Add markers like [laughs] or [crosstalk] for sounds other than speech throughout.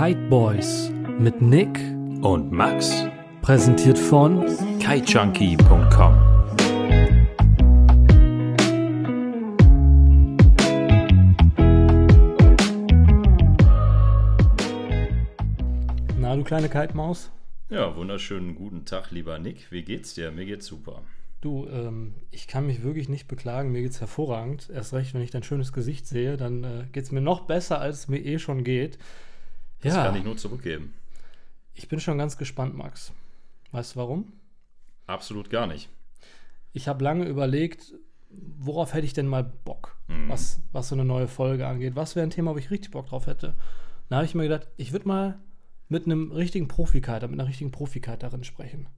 Kite Boys mit Nick und Max. Präsentiert von kitejunkie.com. Na, du kleine Kite-Maus? Ja, wunderschönen guten Tag, lieber Nick. Wie geht's dir? Mir geht's super. Du, ähm, ich kann mich wirklich nicht beklagen. Mir geht's hervorragend. Erst recht, wenn ich dein schönes Gesicht sehe, dann äh, geht's mir noch besser, als es mir eh schon geht. Das ja. kann ich nur zurückgeben. Ich bin schon ganz gespannt, Max. Weißt du warum? Absolut gar nicht. Ich habe lange überlegt, worauf hätte ich denn mal Bock, mhm. was, was so eine neue Folge angeht. Was wäre ein Thema, wo ich richtig Bock drauf hätte? Da habe ich mir gedacht, ich würde mal mit einem richtigen Profikiter, mit einer richtigen Profikiterin sprechen.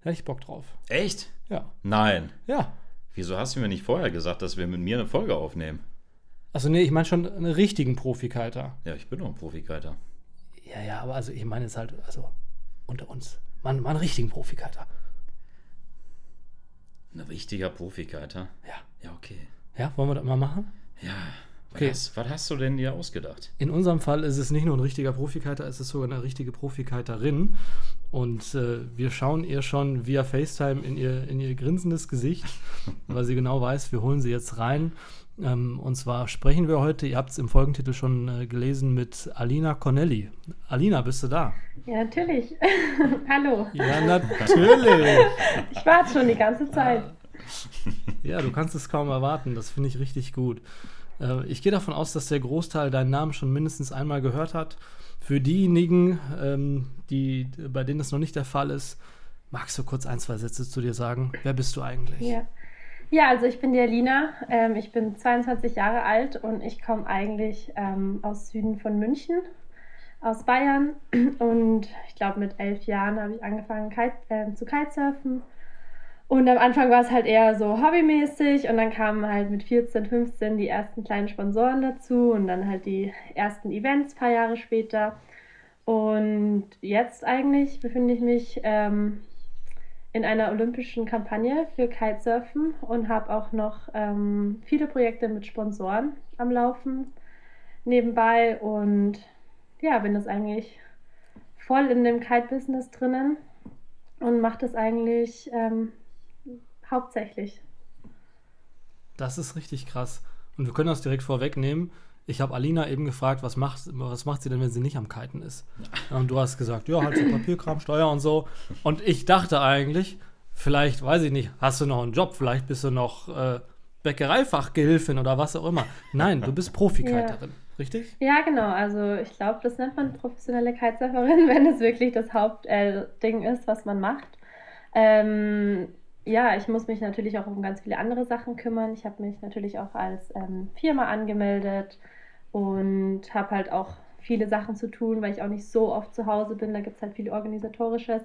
Hätte ich Bock drauf. Echt? Ja. Nein. Ja. Wieso hast du mir nicht vorher gesagt, dass wir mit mir eine Folge aufnehmen? Also nee, ich meine schon einen richtigen Profikiter. Ja, ich bin doch ein Profikiter. Ja, ja, aber also ich meine es halt, also unter uns. Man, man einen richtigen Profikiter. Ein richtiger Profikiter? Ja. Ja, okay. Ja, wollen wir das mal machen? Ja. Okay. Was, was, hast du denn dir ausgedacht? In unserem Fall ist es nicht nur ein richtiger Profikiter, es ist sogar eine richtige Profikiterin. Und äh, wir schauen ihr schon via FaceTime in ihr, in ihr grinsendes Gesicht, [laughs] weil sie genau weiß, wir holen sie jetzt rein. Ähm, und zwar sprechen wir heute, ihr habt es im Folgentitel schon äh, gelesen, mit Alina Cornelli. Alina, bist du da? Ja, natürlich. [laughs] Hallo. Ja, natürlich. [laughs] ich warte schon die ganze Zeit. Ja, du kannst es kaum erwarten. Das finde ich richtig gut. Äh, ich gehe davon aus, dass der Großteil deinen Namen schon mindestens einmal gehört hat. Für diejenigen, ähm, die, bei denen das noch nicht der Fall ist, magst du kurz ein, zwei Sätze zu dir sagen? Wer bist du eigentlich? Ja, ja also ich bin die Alina. Ähm, ich bin 22 Jahre alt und ich komme eigentlich ähm, aus Süden von München, aus Bayern. Und ich glaube, mit elf Jahren habe ich angefangen Kite, äh, zu Kitesurfen und am Anfang war es halt eher so hobbymäßig und dann kamen halt mit 14, 15 die ersten kleinen Sponsoren dazu und dann halt die ersten Events ein paar Jahre später. Und jetzt eigentlich befinde ich mich ähm, in einer olympischen Kampagne für Kitesurfen und habe auch noch ähm, viele Projekte mit Sponsoren am Laufen nebenbei und ja, bin das eigentlich voll in dem Kite-Business drinnen und mache das eigentlich ähm, Hauptsächlich. Das ist richtig krass. Und wir können das direkt vorwegnehmen. Ich habe Alina eben gefragt, was macht, was macht sie denn, wenn sie nicht am Kiten ist? Und du hast gesagt, ja, halt so Papierkram, Steuer und so. Und ich dachte eigentlich, vielleicht, weiß ich nicht, hast du noch einen Job, vielleicht bist du noch äh, Bäckereifachgehilfin oder was auch immer. Nein, du bist Profikiterin, ja. richtig? Ja, genau. Also ich glaube, das nennt man professionelle Kitesurferin, [laughs] wenn es wirklich das Hauptding äh, ist, was man macht. Ähm, ja, ich muss mich natürlich auch um ganz viele andere Sachen kümmern. Ich habe mich natürlich auch als ähm, Firma angemeldet und habe halt auch viele Sachen zu tun, weil ich auch nicht so oft zu Hause bin. Da gibt es halt viel organisatorisches.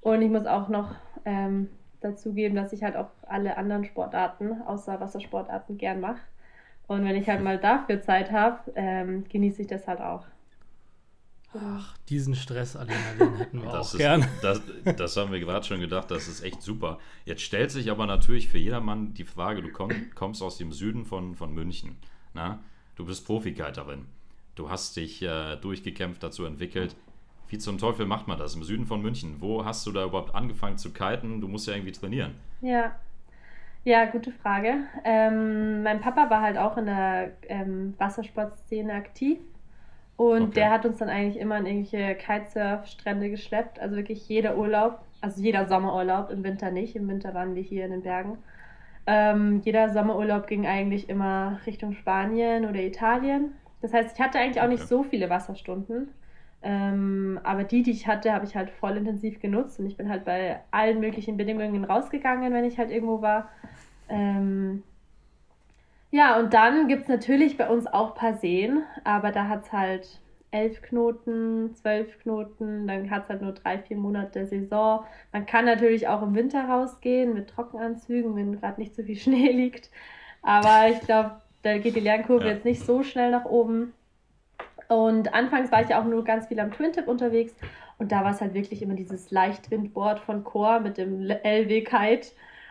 Und ich muss auch noch ähm, dazu geben, dass ich halt auch alle anderen Sportarten außer Wassersportarten gern mache. Und wenn ich halt mal dafür Zeit habe, ähm, genieße ich das halt auch. Ach, diesen Stress, Alina, den hätten wir [laughs] das auch ist, gern. Das, das haben wir gerade schon gedacht, das ist echt super. Jetzt stellt sich aber natürlich für jedermann die Frage, du komm, kommst aus dem Süden von, von München. Na? Du bist Profikeiterin. Du hast dich äh, durchgekämpft, dazu entwickelt. Wie zum Teufel macht man das im Süden von München? Wo hast du da überhaupt angefangen zu kiten? Du musst ja irgendwie trainieren. Ja, ja, gute Frage. Ähm, mein Papa war halt auch in der ähm, Wassersportszene aktiv und okay. der hat uns dann eigentlich immer an irgendwelche Kitesurf-Strände geschleppt. Also wirklich jeder Urlaub, also jeder Sommerurlaub, im Winter nicht. Im Winter waren wir hier in den Bergen. Ähm, jeder Sommerurlaub ging eigentlich immer Richtung Spanien oder Italien. Das heißt, ich hatte eigentlich auch nicht so viele Wasserstunden. Ähm, aber die, die ich hatte, habe ich halt voll intensiv genutzt und ich bin halt bei allen möglichen Bedingungen rausgegangen, wenn ich halt irgendwo war. Ähm, ja, und dann gibt es natürlich bei uns auch ein paar Seen, aber da hat es halt elf Knoten, zwölf Knoten, dann hat es halt nur drei, vier Monate Saison. Man kann natürlich auch im Winter rausgehen mit Trockenanzügen, wenn gerade nicht so viel [laughs] Schnee liegt. Aber ich glaube, da geht die Lernkurve ja. jetzt nicht so schnell nach oben. Und anfangs war ich ja auch nur ganz viel am Twin-Tip unterwegs und da war es halt wirklich immer dieses Leichtwindboard von Core mit dem LW Kite.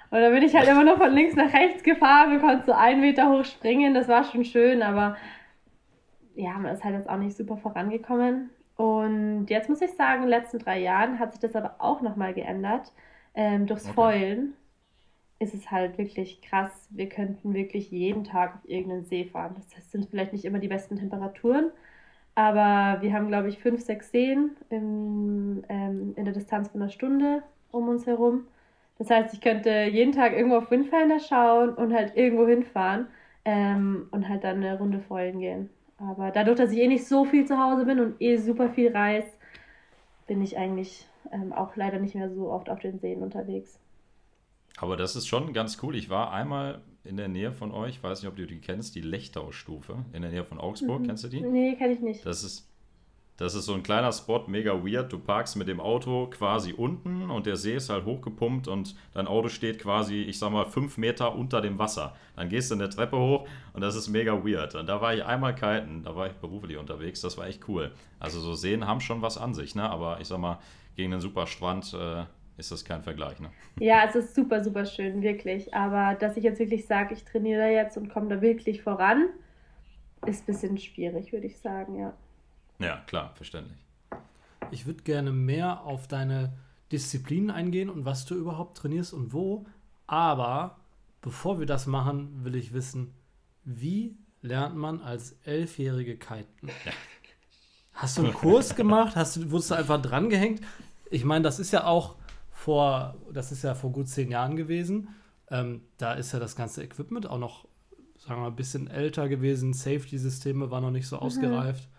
Und da bin ich halt immer nur von links nach rechts gefahren und konnte so einen Meter hoch springen. Das war schon schön, aber ja, man ist halt jetzt auch nicht super vorangekommen. Und jetzt muss ich sagen, in den letzten drei Jahren hat sich das aber auch nochmal geändert. Ähm, durchs okay. Foilen ist es halt wirklich krass. Wir könnten wirklich jeden Tag auf irgendeinen See fahren. Das sind vielleicht nicht immer die besten Temperaturen, aber wir haben, glaube ich, fünf, sechs Seen im, ähm, in der Distanz von einer Stunde um uns herum. Das heißt, ich könnte jeden Tag irgendwo auf Windfelder schauen und halt irgendwo hinfahren ähm, und halt dann eine Runde Foilen gehen. Aber dadurch, dass ich eh nicht so viel zu Hause bin und eh super viel reise, bin ich eigentlich ähm, auch leider nicht mehr so oft auf den Seen unterwegs. Aber das ist schon ganz cool. Ich war einmal in der Nähe von euch, weiß nicht, ob du die kennst, die Lechtau-Stufe in der Nähe von Augsburg. Mhm. Kennst du die? Nee, kenne ich nicht. Das ist, das ist so ein kleiner Spot, mega weird. Du parkst mit dem Auto quasi unten und der See ist halt hochgepumpt und dein Auto steht quasi, ich sag mal, fünf Meter unter dem Wasser. Dann gehst du eine Treppe hoch und das ist mega weird. Und da war ich einmal kiten, da war ich beruflich unterwegs, das war echt cool. Also so Seen haben schon was an sich, ne? Aber ich sag mal, gegen einen super Strand äh, ist das kein Vergleich, ne? Ja, es ist super, super schön, wirklich. Aber dass ich jetzt wirklich sage, ich trainiere da jetzt und komme da wirklich voran, ist ein bisschen schwierig, würde ich sagen, ja. Ja, klar, verständlich. Ich würde gerne mehr auf deine Disziplinen eingehen und was du überhaupt trainierst und wo. Aber bevor wir das machen, will ich wissen, wie lernt man als Elfjährige kiten? Ja. Hast du einen Kurs gemacht? Hast du, wurdest du einfach drangehängt? Ich meine, das ist ja auch vor, das ist ja vor gut zehn Jahren gewesen. Ähm, da ist ja das ganze Equipment auch noch, sagen wir mal, ein bisschen älter gewesen. Safety-Systeme waren noch nicht so mhm. ausgereift.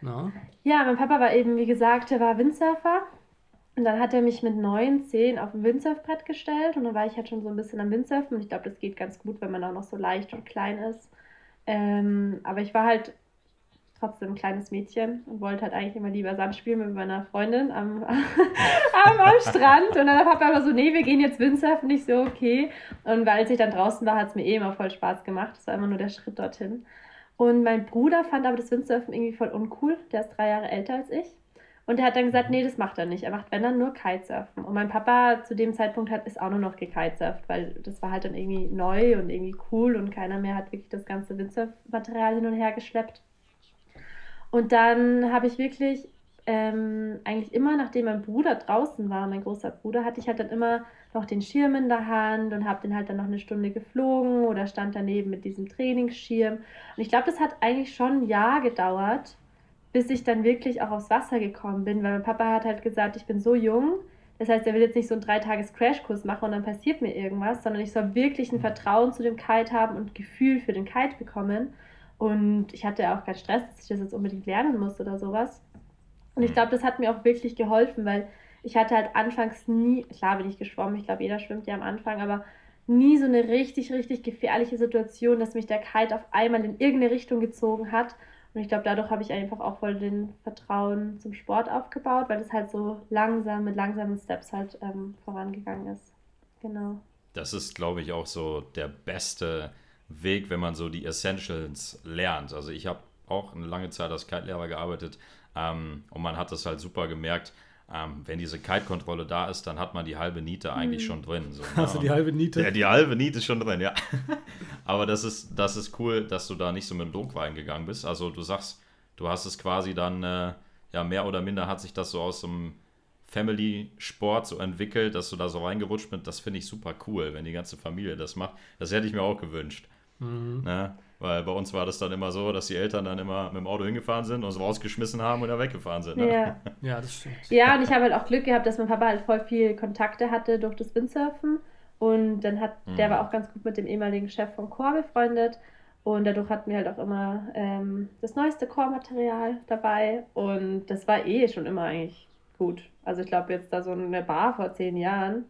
Na? Ja, mein Papa war eben, wie gesagt, er war Windsurfer. Und dann hat er mich mit neun, zehn auf ein Windsurfbrett gestellt und dann war ich halt schon so ein bisschen am Windsurfen. Und ich glaube, das geht ganz gut, wenn man auch noch so leicht und klein ist. Ähm, aber ich war halt trotzdem ein kleines Mädchen und wollte halt eigentlich immer lieber Sand spielen mit meiner Freundin am, [laughs] am, am Strand. Und dann hat Papa aber so, nee, wir gehen jetzt Windsurfen. Nicht so, okay. Und weil ich dann draußen war, hat es mir eh immer voll Spaß gemacht. Das war immer nur der Schritt dorthin. Und mein Bruder fand aber das Windsurfen irgendwie voll uncool. Der ist drei Jahre älter als ich. Und er hat dann gesagt, nee, das macht er nicht. Er macht, wenn dann, nur Kitesurfen. Und mein Papa zu dem Zeitpunkt hat, ist auch nur noch gekitesurft, weil das war halt dann irgendwie neu und irgendwie cool und keiner mehr hat wirklich das ganze Windsurfmaterial hin und her geschleppt. Und dann habe ich wirklich ähm, eigentlich immer, nachdem mein Bruder draußen war, mein großer Bruder, hatte ich halt dann immer noch den Schirm in der Hand und habe den halt dann noch eine Stunde geflogen oder stand daneben mit diesem Trainingsschirm. Und ich glaube, das hat eigentlich schon ein Jahr gedauert, bis ich dann wirklich auch aufs Wasser gekommen bin, weil mein Papa hat halt gesagt, ich bin so jung. Das heißt, er will jetzt nicht so einen Dreitages-Crashkurs machen und dann passiert mir irgendwas, sondern ich soll wirklich ein Vertrauen zu dem Kite haben und Gefühl für den Kite bekommen. Und ich hatte auch keinen Stress, dass ich das jetzt unbedingt lernen muss oder sowas. Und ich mhm. glaube, das hat mir auch wirklich geholfen, weil ich hatte halt anfangs nie, klar bin ich geschwommen, ich glaube, jeder schwimmt ja am Anfang, aber nie so eine richtig, richtig gefährliche Situation, dass mich der Kite auf einmal in irgendeine Richtung gezogen hat. Und ich glaube, dadurch habe ich einfach auch voll den Vertrauen zum Sport aufgebaut, weil es halt so langsam, mit langsamen Steps halt ähm, vorangegangen ist. Genau. Das ist, glaube ich, auch so der beste Weg, wenn man so die Essentials lernt. Also ich habe auch eine lange Zeit als Kite-Lehrer gearbeitet ähm, und man hat das halt super gemerkt, ähm, wenn diese Kite-Kontrolle da ist, dann hat man die halbe Niete eigentlich mhm. schon drin. So, [laughs] Hast du die halbe Niete? Ja, die halbe Niete ist schon drin, ja. [laughs] Aber das ist, das ist cool, dass du da nicht so mit dem Druck reingegangen bist. Also du sagst, du hast es quasi dann, äh, ja, mehr oder minder hat sich das so aus dem Family-Sport so entwickelt, dass du da so reingerutscht bist. Das finde ich super cool, wenn die ganze Familie das macht. Das hätte ich mir auch gewünscht. Mhm. Ne? Weil bei uns war das dann immer so, dass die Eltern dann immer mit dem Auto hingefahren sind, uns rausgeschmissen haben und dann weggefahren sind. Ne? Ja. [laughs] ja, das stimmt. Ja, und ich habe halt auch Glück gehabt, dass mein Papa halt voll viel Kontakte hatte durch das Windsurfen. Und dann hat, mhm. der war auch ganz gut mit dem ehemaligen Chef von Chor befreundet. Und dadurch hatten wir halt auch immer ähm, das neueste Chormaterial dabei. Und das war eh schon immer eigentlich gut. Also ich glaube jetzt da so eine Bar vor zehn Jahren,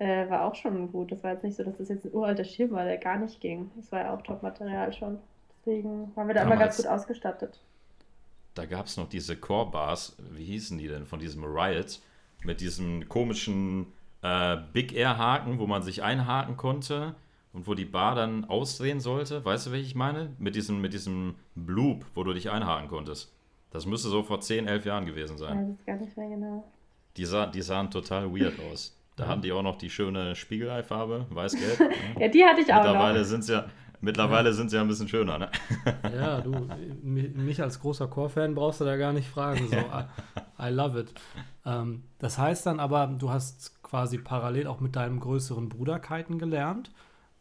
äh, war auch schon gut. Das war jetzt nicht so, dass das jetzt ein uralter Schirm war, der gar nicht ging. Das war ja auch Top-Material schon. Deswegen waren wir da Damals, immer ganz gut ausgestattet. Da gab es noch diese Core-Bars, wie hießen die denn, von diesem Riot, mit diesem komischen äh, Big Air-Haken, wo man sich einhaken konnte und wo die Bar dann ausdrehen sollte. Weißt du, welche ich meine? Mit diesem, mit diesem Bloop, wo du dich einhaken konntest. Das müsste so vor 10, 11 Jahren gewesen sein. Ja, das ist gar nicht mehr genau. Die, sah, die sahen total weird aus. Da haben die auch noch die schöne Spiegeleifarbe, weiß-gelb. [laughs] ja, die hatte ich auch Mittlerweile sind es ja, Mittlerweile ja. sind sie ja ein bisschen schöner, ne? [laughs] Ja, du, mich als großer Core-Fan brauchst du da gar nicht fragen. So, I, I love it. Ähm, das heißt dann aber, du hast quasi parallel auch mit deinem größeren Bruder kiten gelernt.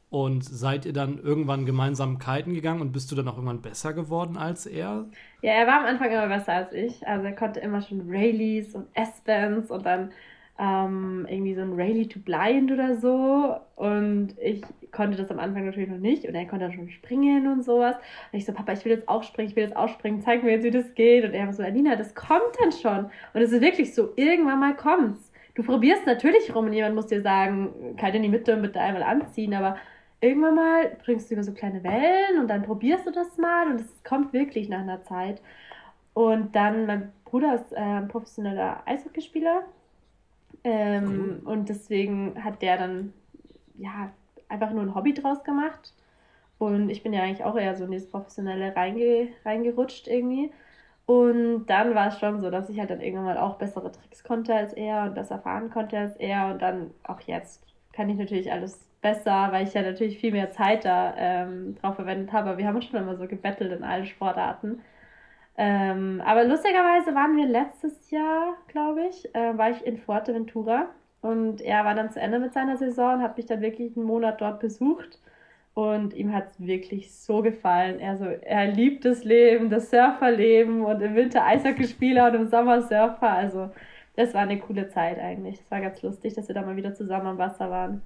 Und seid ihr dann irgendwann gemeinsam kiten gegangen und bist du dann auch irgendwann besser geworden als er? Ja, er war am Anfang immer besser als ich. Also er konnte immer schon Rayleighs und S-Bands und dann ähm, irgendwie so ein Rayleigh to Blind oder so. Und ich konnte das am Anfang natürlich noch nicht. Und er konnte dann schon springen und sowas. Und ich so, Papa, ich will jetzt auch springen, ich will jetzt auch springen, zeig mir jetzt, wie das geht. Und er so, Alina, das kommt dann schon. Und es ist wirklich so, irgendwann mal kommt's. Du probierst natürlich rum und jemand muss dir sagen, kalt in die Mitte und bitte einmal anziehen, aber irgendwann mal bringst du über so kleine Wellen und dann probierst du das mal und es kommt wirklich nach einer Zeit. Und dann, mein Bruder ist äh, professioneller Eishockeyspieler ähm, cool. und deswegen hat der dann ja einfach nur ein Hobby draus gemacht. Und ich bin ja eigentlich auch eher so in dieses Professionelle reinge reingerutscht irgendwie. Und dann war es schon so, dass ich halt dann irgendwann mal auch bessere Tricks konnte als er und besser fahren konnte als er. Und dann auch jetzt kann ich natürlich alles besser, weil ich ja natürlich viel mehr Zeit da ähm, drauf verwendet habe. Aber wir haben schon immer so gebettelt in allen Sportarten. Ähm, aber lustigerweise waren wir letztes Jahr, glaube ich, äh, war ich in Fuerteventura und er war dann zu Ende mit seiner Saison und hat mich dann wirklich einen Monat dort besucht. Und ihm hat es wirklich so gefallen. Er, so, er liebt das Leben, das Surferleben und im Winter Eishockeyspieler und im Sommer Surfer. Also das war eine coole Zeit eigentlich. Es war ganz lustig, dass wir da mal wieder zusammen am Wasser waren.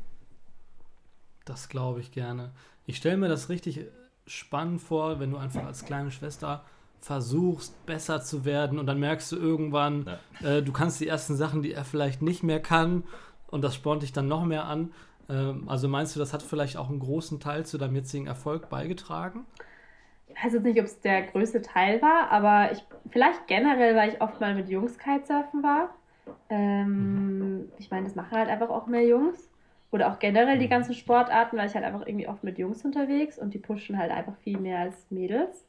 Das glaube ich gerne. Ich stelle mir das richtig spannend vor, wenn du einfach als kleine Schwester versuchst, besser zu werden und dann merkst du irgendwann, ja. äh, du kannst die ersten Sachen, die er vielleicht nicht mehr kann und das spornt dich dann noch mehr an. Ähm, also meinst du, das hat vielleicht auch einen großen Teil zu deinem jetzigen Erfolg beigetragen? Ich weiß jetzt nicht, ob es der größte Teil war, aber ich, vielleicht generell, weil ich oft mal mit Jungs Kitesurfen war. Ähm, mhm. Ich meine, das machen halt einfach auch mehr Jungs. Oder auch generell die mhm. ganzen Sportarten, weil ich halt einfach irgendwie oft mit Jungs unterwegs und die pushen halt einfach viel mehr als Mädels.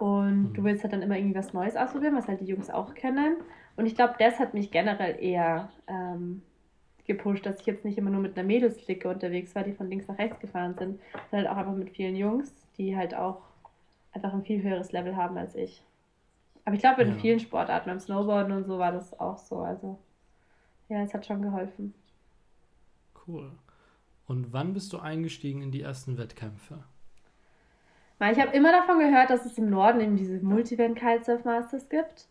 Und mhm. du willst halt dann immer irgendwie was Neues ausprobieren, was halt die Jungs auch kennen. Und ich glaube, das hat mich generell eher ähm, gepusht, dass ich jetzt nicht immer nur mit einer Mädelsklicke unterwegs war, die von links nach rechts gefahren sind, sondern halt auch einfach mit vielen Jungs, die halt auch einfach ein viel höheres Level haben als ich. Aber ich glaube, in ja. vielen Sportarten, beim Snowboarden und so war das auch so. Also ja, es hat schon geholfen. Cool. Und wann bist du eingestiegen in die ersten Wettkämpfe? Ich habe immer davon gehört, dass es im Norden eben diese Multivent Kitesurf Masters gibt.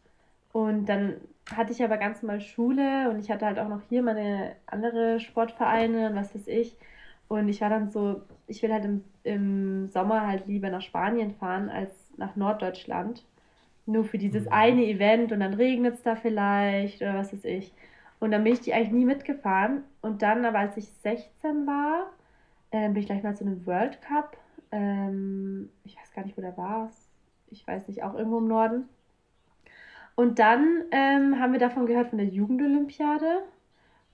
Und dann hatte ich aber ganz normal Schule und ich hatte halt auch noch hier meine andere Sportvereine und was weiß ich. Und ich war dann so, ich will halt im, im Sommer halt lieber nach Spanien fahren als nach Norddeutschland. Nur für dieses mhm. eine Event und dann regnet es da vielleicht oder was weiß ich. Und dann bin ich die eigentlich nie mitgefahren. Und dann, aber als ich 16 war, äh, bin ich gleich mal zu einem World Cup ähm, ich weiß gar nicht, wo der war. Ich weiß nicht, auch irgendwo im Norden. Und dann ähm, haben wir davon gehört von der Jugendolympiade.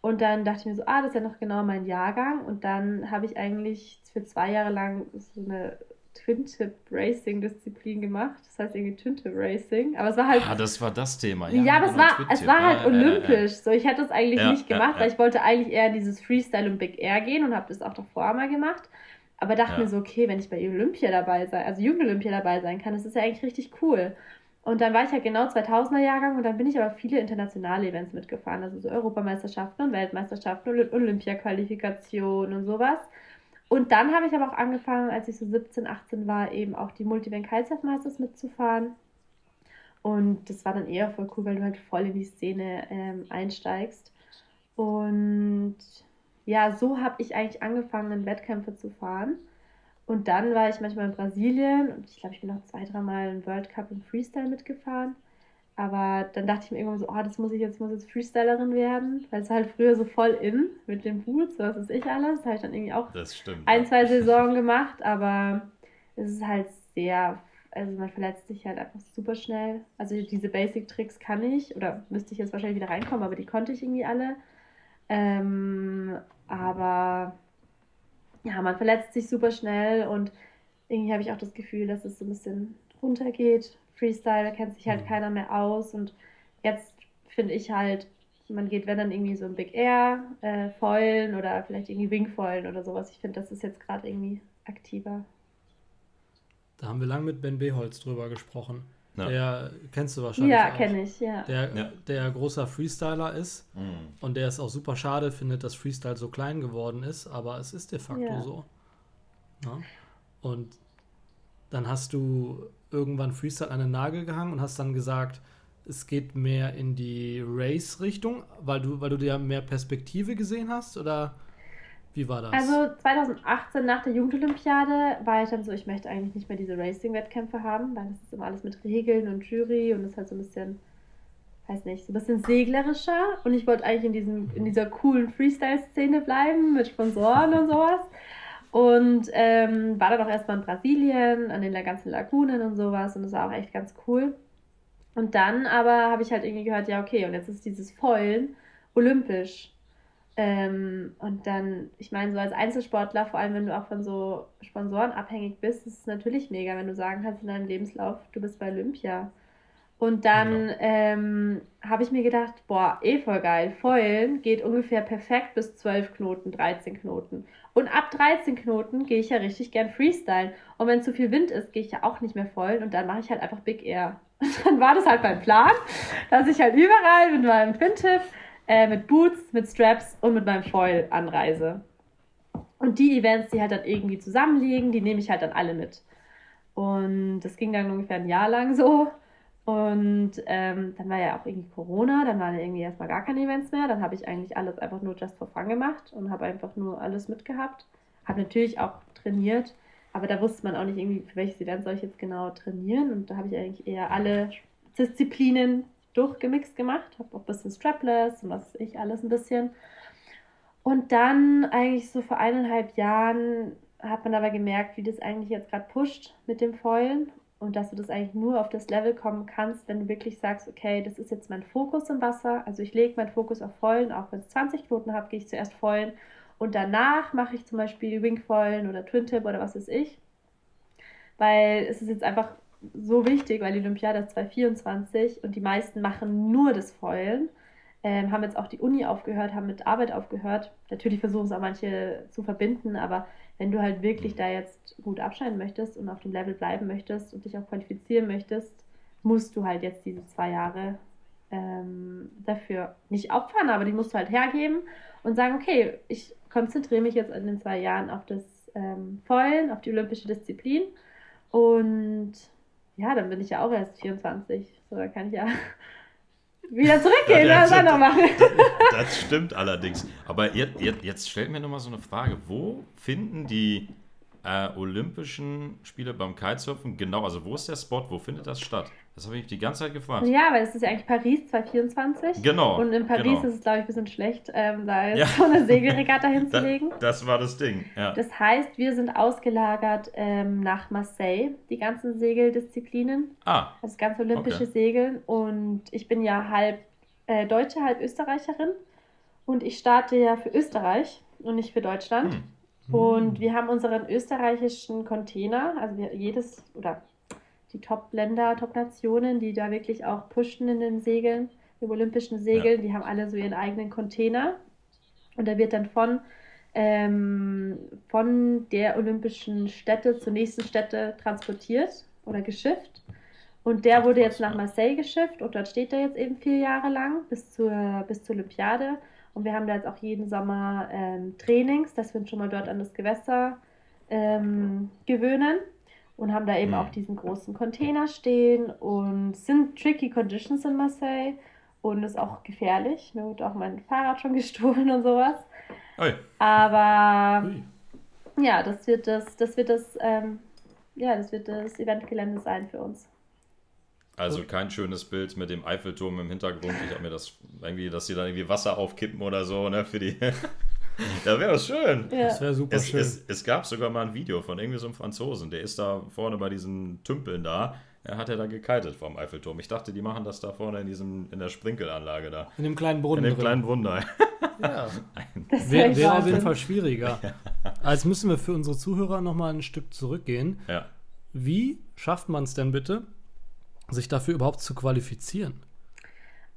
Und dann dachte ich mir so, ah, das ist ja noch genau mein Jahrgang. Und dann habe ich eigentlich für zwei Jahre lang so eine Twin-Tip-Racing-Disziplin gemacht. Das heißt irgendwie Twin-Tip-Racing. Aber es war halt. Ah, das war das Thema, ja. Ja, aber es war, es war halt olympisch. So, ich hätte es eigentlich ja, nicht gemacht, ja, weil ich wollte eigentlich eher dieses Freestyle und Big Air gehen und habe das auch davor mal gemacht. Aber dachte ja. mir so, okay, wenn ich bei Olympia dabei sein, also Jugendolympia dabei sein kann, das ist ja eigentlich richtig cool. Und dann war ich ja genau 2000er Jahrgang und dann bin ich aber viele internationale Events mitgefahren, also so Europameisterschaften und Weltmeisterschaften und Olympia-Qualifikationen und sowas. Und dann habe ich aber auch angefangen, als ich so 17, 18 war, eben auch die Multivan Kitesurf Masters mitzufahren. Und das war dann eher voll cool, weil du halt voll in die Szene ähm, einsteigst. Und ja, so habe ich eigentlich angefangen, Wettkämpfe zu fahren. Und dann war ich manchmal in Brasilien und ich glaube, ich bin noch zwei, dreimal im World Cup im Freestyle mitgefahren. Aber dann dachte ich mir irgendwann so, oh, das muss ich jetzt, muss jetzt Freestylerin werden, weil es halt früher so voll in mit den Boots, was ist ich alles. Das habe ich dann irgendwie auch ein, zwei [laughs] Saison gemacht, aber es ist halt sehr, also man verletzt sich halt einfach super schnell. Also diese Basic-Tricks kann ich, oder müsste ich jetzt wahrscheinlich wieder reinkommen, aber die konnte ich irgendwie alle. Ähm, aber ja, man verletzt sich super schnell und irgendwie habe ich auch das Gefühl, dass es so ein bisschen runtergeht. Freestyle kennt sich halt mhm. keiner mehr aus und jetzt finde ich halt, man geht, wenn dann irgendwie so ein Big Air, äh, Foilen oder vielleicht irgendwie Wingfoilen oder sowas. Ich finde, das ist jetzt gerade irgendwie aktiver. Da haben wir lang mit Ben Beholz drüber gesprochen. Ja. Der kennst du wahrscheinlich. Ja, kenne ich, ja. Der, ja. der großer Freestyler ist mhm. und der es auch super schade findet, dass Freestyle so klein geworden ist, aber es ist de facto ja. so. Ja? Und dann hast du irgendwann Freestyle an den Nagel gehangen und hast dann gesagt, es geht mehr in die Race-Richtung, weil du, weil du dir mehr Perspektive gesehen hast? Oder wie war das? Also 2018 nach der Jugendolympiade war ich dann so, ich möchte eigentlich nicht mehr diese Racing-Wettkämpfe haben, weil das ist immer alles mit Regeln und Jury und ist halt so ein bisschen, weiß nicht, so ein bisschen seglerischer. Und ich wollte eigentlich in, diesem, in dieser coolen Freestyle-Szene bleiben mit Sponsoren und sowas. Und ähm, war dann auch erstmal in Brasilien, an den ganzen Lagunen und sowas. Und das war auch echt ganz cool. Und dann aber habe ich halt irgendwie gehört, ja, okay, und jetzt ist dieses Foilen olympisch. Ähm, und dann, ich meine, so als Einzelsportler, vor allem wenn du auch von so Sponsoren abhängig bist, ist es natürlich mega, wenn du sagen kannst in deinem Lebenslauf, du bist bei Olympia. Und dann ja. ähm, habe ich mir gedacht, boah, eh voll geil. Foilen geht ungefähr perfekt bis 12 Knoten, 13 Knoten. Und ab 13 Knoten gehe ich ja richtig gern Freestyle. Und wenn zu viel Wind ist, gehe ich ja auch nicht mehr foilen und dann mache ich halt einfach Big Air. [laughs] Und dann war das halt mein Plan, dass ich halt überall mit meinem Twin-Tip, äh, mit Boots, mit Straps und mit meinem Foil anreise. Und die Events, die halt dann irgendwie zusammenliegen, die nehme ich halt dann alle mit. Und das ging dann ungefähr ein Jahr lang so. Und ähm, dann war ja auch irgendwie Corona, dann waren ja irgendwie erstmal gar keine Events mehr. Dann habe ich eigentlich alles einfach nur just for fun gemacht und habe einfach nur alles mitgehabt. Habe natürlich auch trainiert, aber da wusste man auch nicht irgendwie, für welches Event soll ich jetzt genau trainieren. Und da habe ich eigentlich eher alle Disziplinen durchgemixt gemacht. Habe auch ein bisschen Strapless und was ich, alles ein bisschen. Und dann eigentlich so vor eineinhalb Jahren hat man aber gemerkt, wie das eigentlich jetzt gerade pusht mit dem Foilen und dass du das eigentlich nur auf das Level kommen kannst, wenn du wirklich sagst, okay, das ist jetzt mein Fokus im Wasser. Also ich lege meinen Fokus auf Foilen, auch wenn es 20 Knoten habe, gehe ich zuerst Foilen und danach mache ich zum Beispiel Wingfoilen oder Twin Tip oder was weiß ich. Weil es ist jetzt einfach so wichtig, weil die Olympiade ist 2024 und die meisten machen nur das Foilen. Ähm, haben jetzt auch die Uni aufgehört, haben mit Arbeit aufgehört. Natürlich versuchen es auch manche zu verbinden, aber wenn du halt wirklich da jetzt gut abschneiden möchtest und auf dem Level bleiben möchtest und dich auch qualifizieren möchtest, musst du halt jetzt diese zwei Jahre ähm, dafür nicht opfern, aber die musst du halt hergeben und sagen, okay, ich konzentriere mich jetzt in den zwei Jahren auf das ähm, Foilen, auf die olympische Disziplin und ja, dann bin ich ja auch erst 24, so da kann ich ja [laughs] wieder zurückgehen, ja, das noch machen. Das stimmt allerdings. Aber jetzt, jetzt, jetzt stellt mir nochmal so eine Frage. Wo finden die äh, Olympischen Spiele beim Kitesurfen genau? Also wo ist der Spot? Wo findet das statt? Das habe ich die ganze Zeit gefragt. Ja, weil es ist ja eigentlich Paris 2024. Genau. Und in Paris genau. ist es, glaube ich, ein bisschen schlecht, ähm, da jetzt ja. [laughs] so eine Segelregatta hinzulegen. das, das war das Ding, ja. Das heißt, wir sind ausgelagert ähm, nach Marseille, die ganzen Segeldisziplinen. Ah. Das ganze olympische okay. Segeln. Und ich bin ja halb äh, Deutsche, halb Österreicherin. Und ich starte ja für Österreich und nicht für Deutschland. Hm. Und wir haben unseren österreichischen Container, also wir, jedes, oder die Top-Länder, Top-Nationen, die da wirklich auch pushen in den Segeln, im olympischen Segeln, ja. die haben alle so ihren eigenen Container. Und da wird dann von, ähm, von der olympischen Stätte zur nächsten Stätte transportiert oder geschifft. Und der wurde jetzt nach Marseille geschifft und dort steht er jetzt eben vier Jahre lang bis zur, bis zur Olympiade. Und wir haben da jetzt auch jeden Sommer ähm, Trainings, dass wir uns schon mal dort an das Gewässer ähm, gewöhnen und haben da eben mhm. auch diesen großen Container stehen und sind tricky Conditions in Marseille und ist auch gefährlich. Mir wird auch mein Fahrrad schon [laughs] gestohlen und sowas. Oi. Aber Ui. ja, das wird das, das wird das, ähm, ja, das wird das Eventgelände sein für uns. Also kein schönes Bild mit dem Eiffelturm im Hintergrund. Ich habe mir das irgendwie, dass sie da irgendwie Wasser aufkippen oder so, ne, für die. Ja, wäre schön. Ja. Das wäre super es, schön. Es, es, gab sogar mal ein Video von irgendwie so einem Franzosen, der ist da vorne bei diesen Tümpeln da. Er hat ja da gekitet vom Eiffelturm. Ich dachte, die machen das da vorne in diesem, in der Sprinkelanlage da. In dem kleinen Brunnen. In dem drin. kleinen Brunnen da. Ja. [laughs] Wäre wär auf jeden Fall schwieriger. Ja. Also müssen wir für unsere Zuhörer nochmal ein Stück zurückgehen. Ja. Wie schafft man es denn bitte, sich dafür überhaupt zu qualifizieren?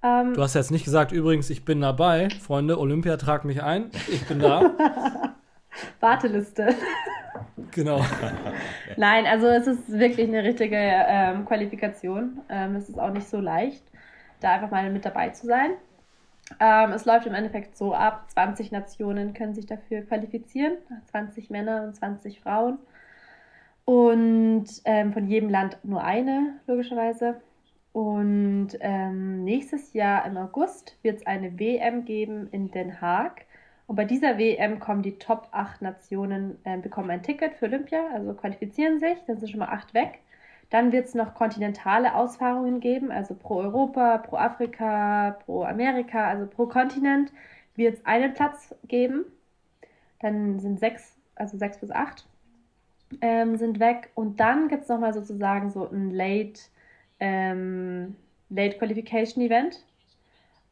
Ähm, du hast jetzt nicht gesagt, übrigens, ich bin dabei. Freunde, Olympia, trag mich ein. Ich bin da. [laughs] Warteliste. Genau. [laughs] Nein, also es ist wirklich eine richtige ähm, Qualifikation. Ähm, es ist auch nicht so leicht, da einfach mal mit dabei zu sein. Ähm, es läuft im Endeffekt so ab, 20 Nationen können sich dafür qualifizieren, 20 Männer und 20 Frauen. Und ähm, von jedem Land nur eine, logischerweise. Und ähm, nächstes Jahr im August wird es eine WM geben in Den Haag. Und bei dieser WM kommen die Top 8 Nationen, äh, bekommen ein Ticket für Olympia, also qualifizieren sich, dann sind schon mal 8 weg. Dann wird es noch kontinentale Ausfahrungen geben, also pro Europa, pro Afrika, pro Amerika, also pro Kontinent wird es einen Platz geben. Dann sind sechs, also sechs bis acht ähm, sind weg. Und dann gibt es nochmal sozusagen so ein Late, ähm, Late Qualification Event.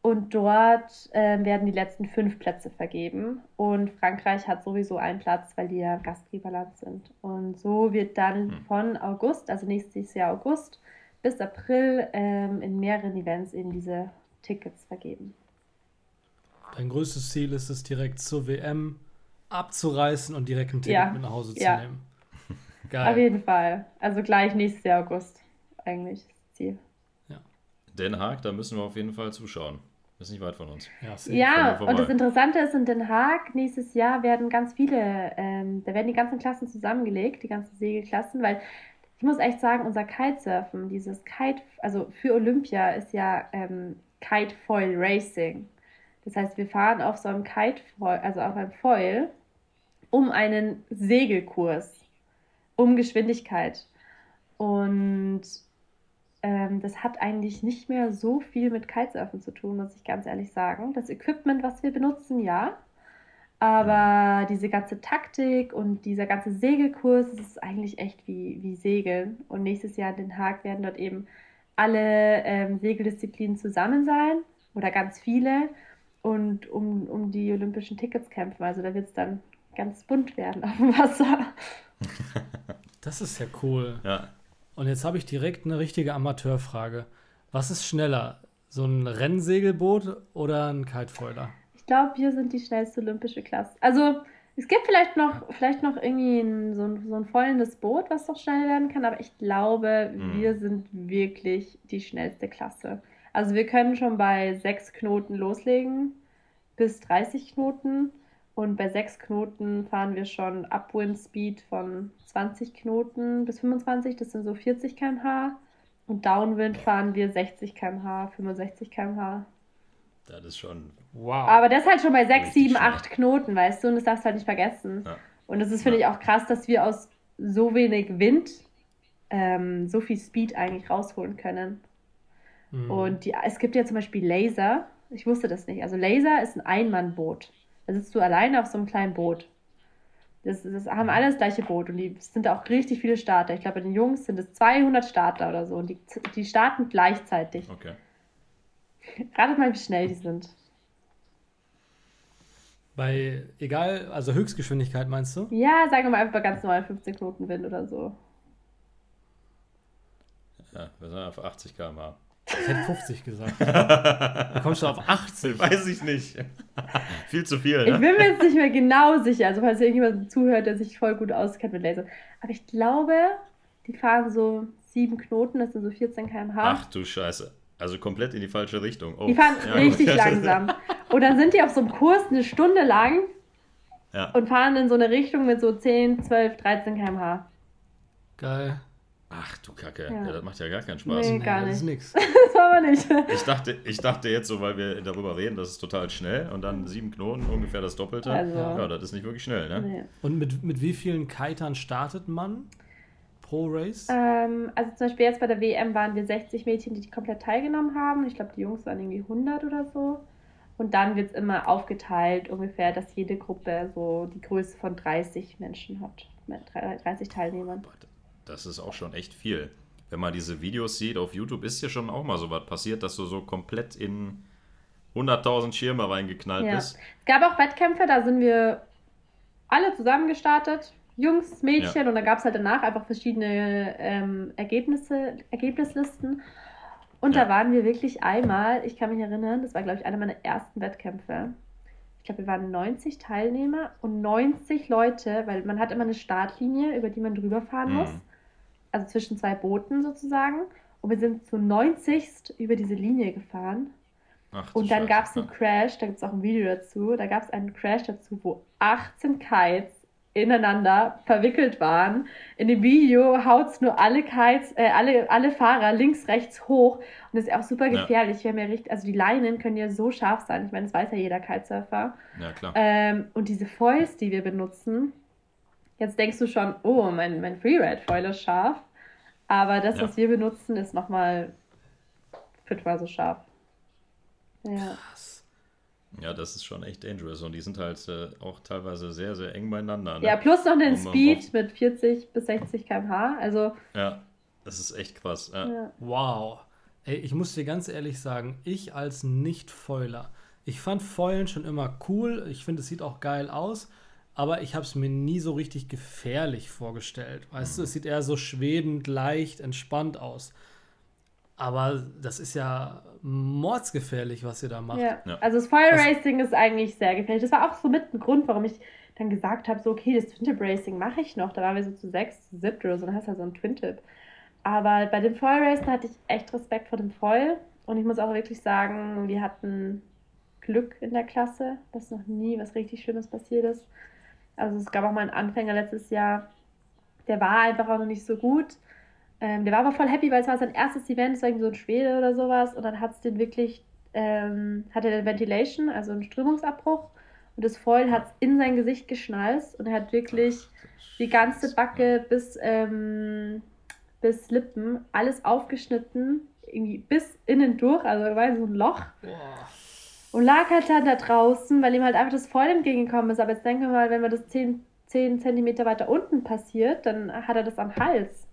Und dort äh, werden die letzten fünf Plätze vergeben. Und Frankreich hat sowieso einen Platz, weil die ja Gastgeberland sind. Und so wird dann hm. von August, also nächstes Jahr August, bis April ähm, in mehreren Events eben diese Tickets vergeben. Dein größtes Ziel ist es, direkt zur WM abzureißen und direkt ein Ticket ja. mit nach Hause zu ja. nehmen. [laughs] Geil. Auf jeden Fall. Also gleich nächstes Jahr August eigentlich Ziel. Ja. Den Haag, da müssen wir auf jeden Fall zuschauen. Das ist nicht weit von uns. Ja, ja und das Interessante ist, in Den Haag nächstes Jahr werden ganz viele, ähm, da werden die ganzen Klassen zusammengelegt, die ganzen Segelklassen, weil ich muss echt sagen, unser Kitesurfen, dieses Kite, also für Olympia ist ja ähm, Kite-Foil Racing. Das heißt, wir fahren auf so einem Kite-Foil, also auf einem Foil, um einen Segelkurs, um Geschwindigkeit. Und ähm, das hat eigentlich nicht mehr so viel mit Kitesurfen zu tun, muss ich ganz ehrlich sagen. Das Equipment, was wir benutzen, ja. Aber diese ganze Taktik und dieser ganze Segelkurs, das ist eigentlich echt wie, wie Segeln. Und nächstes Jahr in Den Haag werden dort eben alle ähm, Segeldisziplinen zusammen sein oder ganz viele und um, um die olympischen Tickets kämpfen. Also da wird es dann ganz bunt werden auf dem Wasser. [laughs] Das ist ja cool. Ja. Und jetzt habe ich direkt eine richtige Amateurfrage. Was ist schneller? So ein Rennsegelboot oder ein Kitefoiler? Ich glaube, wir sind die schnellste olympische Klasse. Also, es gibt vielleicht noch, vielleicht noch irgendwie ein, so, ein, so ein vollendes Boot, was doch schnell werden kann, aber ich glaube, mhm. wir sind wirklich die schnellste Klasse. Also, wir können schon bei sechs Knoten loslegen bis 30 Knoten. Und bei sechs Knoten fahren wir schon Upwind Speed von 20 Knoten bis 25, das sind so 40 km/h. Und Downwind fahren wir 60 km/h, 65 km/h. Das ist schon. Wow. Aber das halt schon bei 6, 7, 8 Knoten, weißt du, und das darfst du halt nicht vergessen. Ja. Und das ist, finde ja. ich, auch krass, dass wir aus so wenig Wind ähm, so viel Speed eigentlich rausholen können. Mhm. Und die, es gibt ja zum Beispiel Laser. Ich wusste das nicht. Also Laser ist ein Einmannboot. Da sitzt du alleine auf so einem kleinen Boot. Das, das haben alle das gleiche Boot und die sind auch richtig viele Starter. Ich glaube, bei den Jungs sind es 200 Starter oder so und die, die starten gleichzeitig. Okay. Ratet mal, wie schnell die sind. Bei, egal, also Höchstgeschwindigkeit meinst du? Ja, sagen wir mal einfach ganz normal 15 Knoten Wind oder so. Ja, wir sind auf 80 km/h. Ich hätte 50 gesagt. [laughs] da kommst du auf 80. Weiß ich nicht. [laughs] Viel zu viel. Ne? Ich bin mir jetzt nicht mehr genau sicher. Also, falls irgendjemand zuhört, der sich voll gut auskennt mit Laser. Aber ich glaube, die fahren so sieben Knoten, das sind so 14 km/h. Ach du Scheiße. Also komplett in die falsche Richtung. Oh. Die fahren ja, richtig gut. langsam. Und dann sind die auf so einem Kurs eine Stunde lang ja. und fahren in so eine Richtung mit so 10, 12, 13 km/h. Geil. Ach du Kacke, ja. ja. das macht ja gar keinen Spaß. Nee, gar nicht. Das ist nix. [laughs] das war aber nicht. Ich dachte, ich dachte jetzt so, weil wir darüber reden, das ist total schnell und dann sieben Knoten, ungefähr das Doppelte. Also, ja, das ist nicht wirklich schnell, ne? Nee. Und mit, mit wie vielen Kitern startet man pro Race? Ähm, also zum Beispiel jetzt bei der WM waren wir 60 Mädchen, die komplett teilgenommen haben. Ich glaube, die Jungs waren irgendwie 100 oder so. Und dann wird es immer aufgeteilt, ungefähr, dass jede Gruppe so die Größe von 30 Menschen hat. Mit 30 Teilnehmern. Das ist auch schon echt viel. Wenn man diese Videos sieht auf YouTube, ist ja schon auch mal so was passiert, dass du so komplett in 100.000 Schirme reingeknallt ja. bist. Es gab auch Wettkämpfe, da sind wir alle zusammen gestartet. Jungs, Mädchen ja. und da gab es halt danach einfach verschiedene ähm, Ergebnisse, Ergebnislisten. Und ja. da waren wir wirklich einmal, ich kann mich erinnern, das war glaube ich einer meiner ersten Wettkämpfe glaube, wir waren 90 Teilnehmer und 90 Leute, weil man hat immer eine Startlinie, über die man drüber fahren mhm. muss. Also zwischen zwei Booten sozusagen. Und wir sind zu 90 über diese Linie gefahren. Ach, und dann gab es einen Crash, da gibt es auch ein Video dazu, da gab es einen Crash dazu, wo 18 Kites ineinander verwickelt waren. In dem Video haut es nur alle Kites, äh, alle, alle Fahrer links, rechts hoch. Und das ist auch super gefährlich. Ja. Wir haben ja richtig, also die Leinen können ja so scharf sein. Ich meine, das weiß ja jeder Kitesurfer. Ja, klar. Ähm, und diese Foils, die wir benutzen, jetzt denkst du schon, oh, mein, mein Freeride-Foil ist scharf. Aber das, ja. was wir benutzen, ist nochmal fünfmal so scharf. Ja. Krass. Ja, das ist schon echt dangerous und die sind halt äh, auch teilweise sehr, sehr eng beieinander. Ne? Ja, plus noch den um, Speed mit 40 bis 60 km/h. Also. Ja, das ist echt krass. Ja. Ja. Wow. Ey, ich muss dir ganz ehrlich sagen, ich als Nicht-Foiler, ich fand Foilen schon immer cool. Ich finde, es sieht auch geil aus. Aber ich habe es mir nie so richtig gefährlich vorgestellt. Weißt mhm. du, es sieht eher so schwebend, leicht, entspannt aus. Aber das ist ja mordsgefährlich, was ihr da macht. Ja. ja. Also das Fire Racing ist eigentlich sehr gefährlich. Das war auch so mit ein Grund, warum ich dann gesagt habe, so okay, das Twin-Tip Racing mache ich noch. Da waren wir so zu sechs, zu siebt oder so, dann hast du halt so ein Twin-Tip. Aber bei dem Foil Racing hatte ich echt Respekt vor dem Foil. Und ich muss auch wirklich sagen, wir hatten Glück in der Klasse, dass noch nie was richtig Schlimmes passiert ist. Also es gab auch mal einen Anfänger letztes Jahr, der war einfach auch noch nicht so gut. Ähm, der war aber voll happy, weil es war sein erstes Event, es war irgendwie so ein Schwede oder sowas. Und dann hat es den wirklich, ähm, hatte der Ventilation, also einen Strömungsabbruch. Und das Foil hat es in sein Gesicht geschnalzt und er hat wirklich die ganze Backe bis, ähm, bis Lippen alles aufgeschnitten, irgendwie bis innen durch, also war so ein Loch. Und lag halt dann da draußen, weil ihm halt einfach das Foil entgegengekommen ist. Aber jetzt denken wir mal, wenn wir das 10, 10 cm weiter unten passiert, dann hat er das am Hals.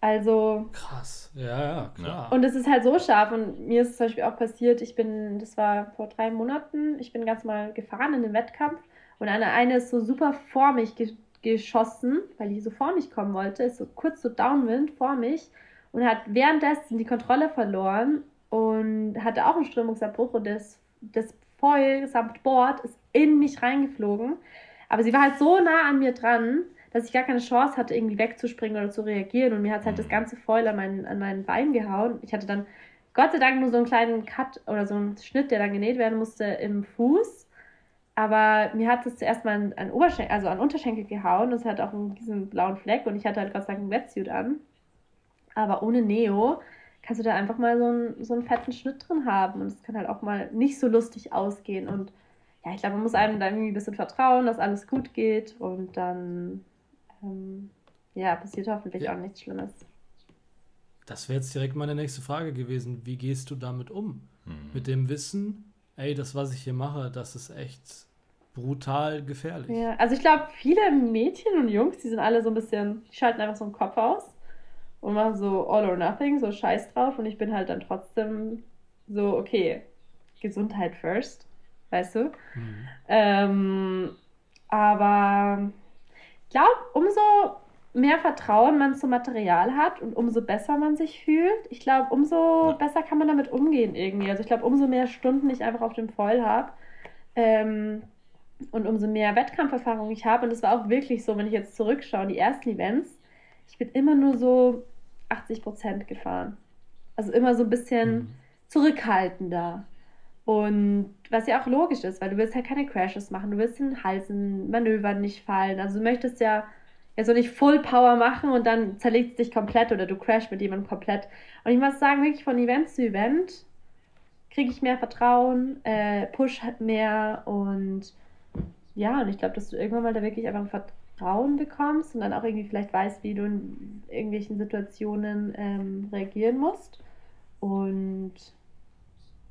Also. Krass, ja, ja, klar. Und es ist halt so scharf. Und mir ist es zum Beispiel auch passiert, ich bin, das war vor drei Monaten, ich bin ganz mal gefahren in den Wettkampf und eine, eine ist so super vor mich ge geschossen, weil die so vor mich kommen wollte, ist so kurz so Downwind vor mich und hat währenddessen die Kontrolle verloren und hatte auch einen Strömungsabbruch und das, das Foil samt Board ist in mich reingeflogen. Aber sie war halt so nah an mir dran, dass ich gar keine Chance hatte, irgendwie wegzuspringen oder zu reagieren. Und mir hat halt das mhm. ganze Foil an meinen, an meinen Bein gehauen. Ich hatte dann Gott sei Dank nur so einen kleinen Cut oder so einen Schnitt, der dann genäht werden musste im Fuß. Aber mir hat es zuerst mal an, an Oberschenkel, also an Unterschenkel gehauen. Das hat auch diesen blauen Fleck und ich hatte halt Gott sei Dank einen Wetsuit an. Aber ohne Neo kannst du da einfach mal so einen, so einen fetten Schnitt drin haben. Und es kann halt auch mal nicht so lustig ausgehen. Und ja, ich glaube, man muss einem da irgendwie ein bisschen vertrauen, dass alles gut geht. Und dann ähm, ja, passiert hoffentlich ja. auch nichts Schlimmes. Das wäre jetzt direkt meine nächste Frage gewesen. Wie gehst du damit um? Mhm. Mit dem Wissen, ey, das, was ich hier mache, das ist echt brutal gefährlich. Ja, also ich glaube, viele Mädchen und Jungs, die sind alle so ein bisschen, die schalten einfach so einen Kopf aus und machen so all or nothing, so Scheiß drauf. Und ich bin halt dann trotzdem so, okay, Gesundheit first, weißt du? Mhm. Ähm, aber ich glaube, umso mehr Vertrauen man zum Material hat und umso besser man sich fühlt, ich glaube, umso besser kann man damit umgehen irgendwie. Also ich glaube, umso mehr Stunden ich einfach auf dem Foil habe ähm, und umso mehr Wettkampferfahrung ich habe. Und das war auch wirklich so, wenn ich jetzt zurückschaue, die ersten Events, ich bin immer nur so 80 Prozent gefahren. Also immer so ein bisschen mhm. zurückhaltender. Und was ja auch logisch ist, weil du willst halt keine Crashes machen, du willst den Halsen, Manövern nicht fallen. Also du möchtest ja, ja so nicht Full Power machen und dann zerlegt es dich komplett oder du crashst mit jemandem komplett. Und ich muss sagen, wirklich von Event zu Event kriege ich mehr Vertrauen, äh, push mehr und ja, und ich glaube, dass du irgendwann mal da wirklich einfach Vertrauen bekommst und dann auch irgendwie vielleicht weißt, wie du in irgendwelchen Situationen ähm, reagieren musst. Und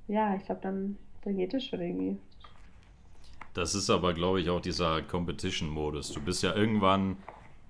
ja, ich glaube, dann, dann geht es schon irgendwie. Das ist aber, glaube ich, auch dieser Competition-Modus. Du bist ja irgendwann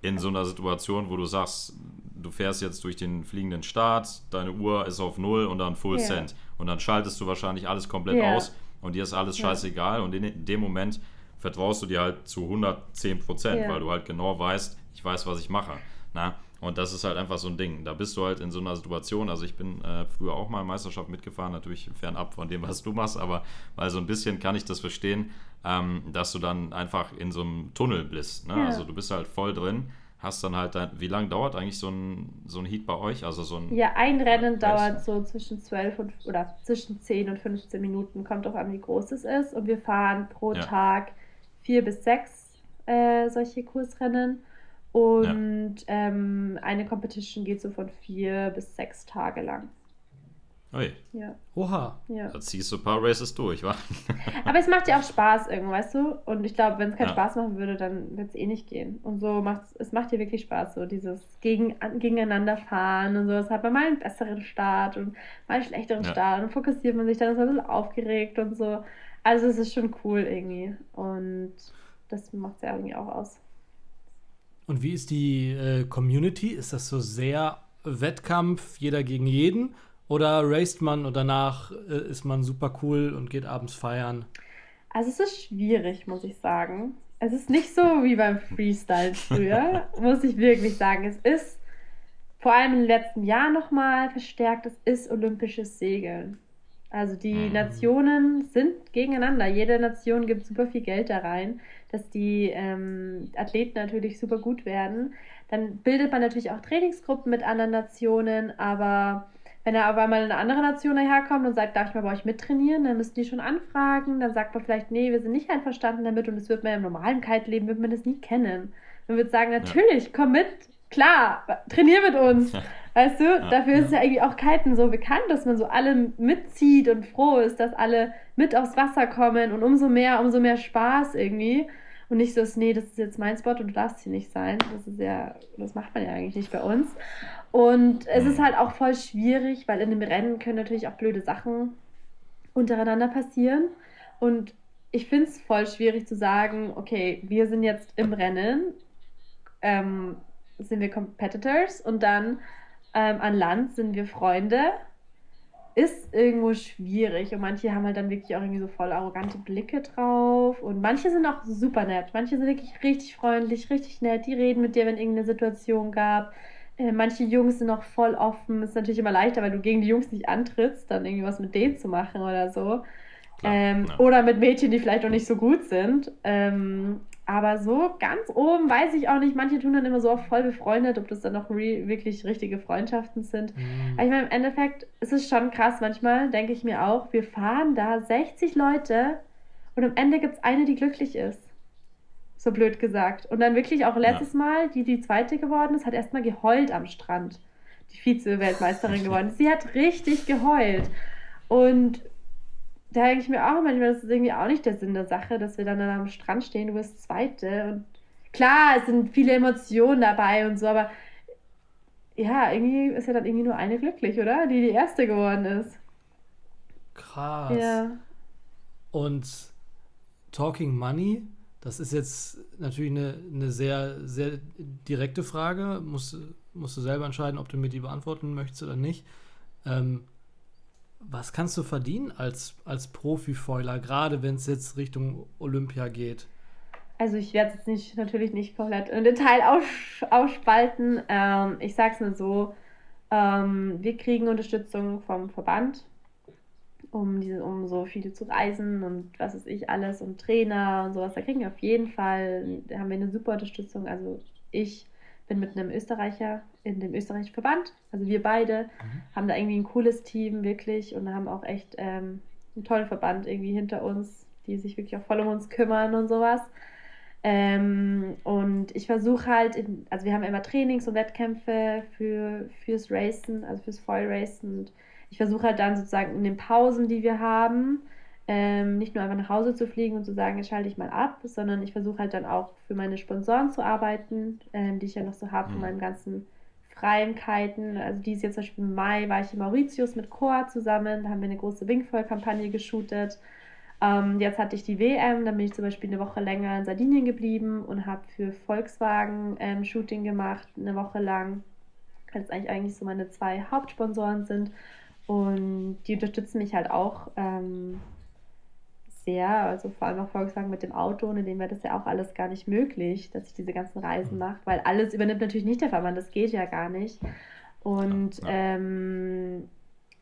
in so einer Situation, wo du sagst, du fährst jetzt durch den fliegenden Start, deine Uhr ist auf Null und dann Full ja. Cent. Und dann schaltest du wahrscheinlich alles komplett ja. aus und dir ist alles scheißegal. Ja. Und in dem Moment vertraust du dir halt zu 110 Prozent, weil du halt genau weißt, ich weiß, was ich mache. Na? Und das ist halt einfach so ein Ding. Da bist du halt in so einer Situation. Also ich bin äh, früher auch mal Meisterschaft mitgefahren, natürlich fernab von dem, was du machst, aber weil so ein bisschen kann ich das verstehen, ähm, dass du dann einfach in so einem Tunnel bist. Ne? Ja. Also du bist halt voll drin, hast dann halt, dein, wie lange dauert eigentlich so ein, so ein Heat bei euch? Also so ein ja, ein Rennen dauert so zwischen 12 und oder zwischen 10 und 15 Minuten, kommt auch an, wie groß es ist. Und wir fahren pro ja. Tag vier bis sechs äh, solche Kursrennen. Und ja. ähm, eine Competition geht so von vier bis sechs Tage lang. Ui. Ja. Oha. Ja. Da ziehst du ein paar Races durch, wa? [laughs] Aber es macht ja auch Spaß irgendwie, weißt du? Und ich glaube, wenn es keinen ja. Spaß machen würde, dann wird es eh nicht gehen. Und so macht es macht dir wirklich Spaß, so dieses Gegen, gegeneinander fahren und so. Es hat man mal einen besseren Start und mal einen schlechteren ja. Start und fokussiert man sich dann, ist man ein bisschen aufgeregt und so. Also es ist schon cool irgendwie. Und das macht es ja irgendwie auch aus. Und wie ist die äh, Community? Ist das so sehr Wettkampf, jeder gegen jeden? Oder raced man und danach äh, ist man super cool und geht abends feiern? Also es ist schwierig, muss ich sagen. Es ist nicht so wie beim Freestyle früher, [laughs] muss ich wirklich sagen. Es ist vor allem im letzten Jahr nochmal verstärkt, es ist olympisches Segeln. Also die mhm. Nationen sind gegeneinander. Jede Nation gibt super viel Geld da rein dass die ähm, Athleten natürlich super gut werden. Dann bildet man natürlich auch Trainingsgruppen mit anderen Nationen, aber wenn er auf einmal eine andere Nation daherkommt und sagt, darf ich mal bei euch mittrainieren, dann müssen die schon anfragen. Dann sagt man vielleicht, nee, wir sind nicht einverstanden damit und das wird man im normalen Kite-Leben, wird man das nie kennen. Man wird sagen, natürlich, komm mit, klar, trainier mit uns. Ja. Weißt du, ja, dafür ist ja irgendwie auch Kiten so bekannt, dass man so alle mitzieht und froh ist, dass alle mit aufs Wasser kommen und umso mehr, umso mehr Spaß irgendwie. Und nicht so nee, das ist jetzt mein Spot und du darfst hier nicht sein. Das ist ja, das macht man ja eigentlich nicht bei uns. Und es ist halt auch voll schwierig, weil in dem Rennen können natürlich auch blöde Sachen untereinander passieren. Und ich finde es voll schwierig zu sagen, okay, wir sind jetzt im Rennen, ähm, sind wir Competitors und dann ähm, an Land sind wir Freunde ist irgendwo schwierig und manche haben halt dann wirklich auch irgendwie so voll arrogante Blicke drauf und manche sind auch super nett. Manche sind wirklich richtig freundlich, richtig nett. Die reden mit dir, wenn irgendeine Situation gab. Äh, manche Jungs sind auch voll offen. Ist natürlich immer leichter, weil du gegen die Jungs nicht antrittst, dann irgendwie was mit denen zu machen oder so. Klar, ähm, ja. Oder mit Mädchen, die vielleicht auch nicht so gut sind. Ähm, aber so ganz oben weiß ich auch nicht. Manche tun dann immer so auch voll befreundet, ob das dann noch wirklich richtige Freundschaften sind. Mhm. Aber ich meine, im Endeffekt ist es schon krass. Manchmal denke ich mir auch, wir fahren da 60 Leute und am Ende gibt es eine, die glücklich ist. So blöd gesagt. Und dann wirklich auch letztes ja. Mal, die die zweite geworden ist, hat erstmal geheult am Strand. Die Vize-Weltmeisterin [laughs] geworden. Sie hat richtig geheult. Und da denke ich mir auch manchmal, das ist irgendwie auch nicht der Sinn der Sache, dass wir dann am Strand stehen, du bist Zweite. Und klar, es sind viele Emotionen dabei und so, aber ja, irgendwie ist ja dann irgendwie nur eine glücklich, oder? Die die Erste geworden ist. Krass. Ja. Und Talking Money, das ist jetzt natürlich eine, eine sehr, sehr direkte Frage. Musst, musst du selber entscheiden, ob du mir die beantworten möchtest oder nicht. Ähm, was kannst du verdienen als, als Profifoiler, gerade wenn es jetzt Richtung Olympia geht? Also ich werde es jetzt nicht, natürlich nicht komplett im Detail aus, ausspalten. Ähm, ich sage es nur so, ähm, wir kriegen Unterstützung vom Verband, um, diese, um so viel zu reisen und was weiß ich alles und Trainer und sowas. Da kriegen wir auf jeden Fall, da haben wir eine super Unterstützung. Also ich bin mit einem Österreicher in dem österreichischen Verband. Also wir beide mhm. haben da irgendwie ein cooles Team, wirklich, und haben auch echt ähm, einen tollen Verband irgendwie hinter uns, die sich wirklich auch voll um uns kümmern und sowas. Ähm, und ich versuche halt, in, also wir haben immer Trainings und Wettkämpfe für, fürs Racen, also fürs Foil Racen. Und ich versuche halt dann sozusagen in den Pausen, die wir haben, ähm, nicht nur einfach nach Hause zu fliegen und zu sagen, jetzt schalte ich mal ab, sondern ich versuche halt dann auch für meine Sponsoren zu arbeiten, ähm, die ich ja noch so habe mhm. von meinen ganzen Freimkeiten. Also dieses Jahr zum Beispiel im Mai war ich in Mauritius mit Coa zusammen, da haben wir eine große Wingfoil-Kampagne geshootet. Ähm, jetzt hatte ich die WM, dann bin ich zum Beispiel eine Woche länger in Sardinien geblieben und habe für Volkswagen ähm, Shooting gemacht, eine Woche lang. Das eigentlich eigentlich so meine zwei Hauptsponsoren sind. Und die unterstützen mich halt auch ähm, sehr. Also vor allem auch Volkswagen mit dem Auto, und in dem wäre das ja auch alles gar nicht möglich, dass ich diese ganzen Reisen mache, weil alles übernimmt natürlich nicht der Fahrer, das geht ja gar nicht. Und ja, ja. Ähm,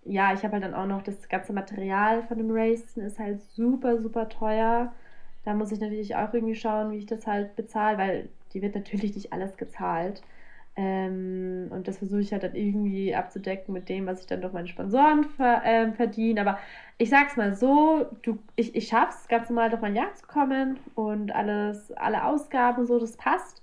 ja ich habe halt dann auch noch das ganze Material von dem Racen ist halt super, super teuer. Da muss ich natürlich auch irgendwie schauen, wie ich das halt bezahle, weil die wird natürlich nicht alles gezahlt. Ähm, und das versuche ich halt dann irgendwie abzudecken mit dem, was ich dann durch meine Sponsoren ver, äh, verdiene. Aber ich sag's mal so, du, ich, ich schaff's ganz normal durch mein Jahr zu kommen und alles, alle Ausgaben und so, das passt.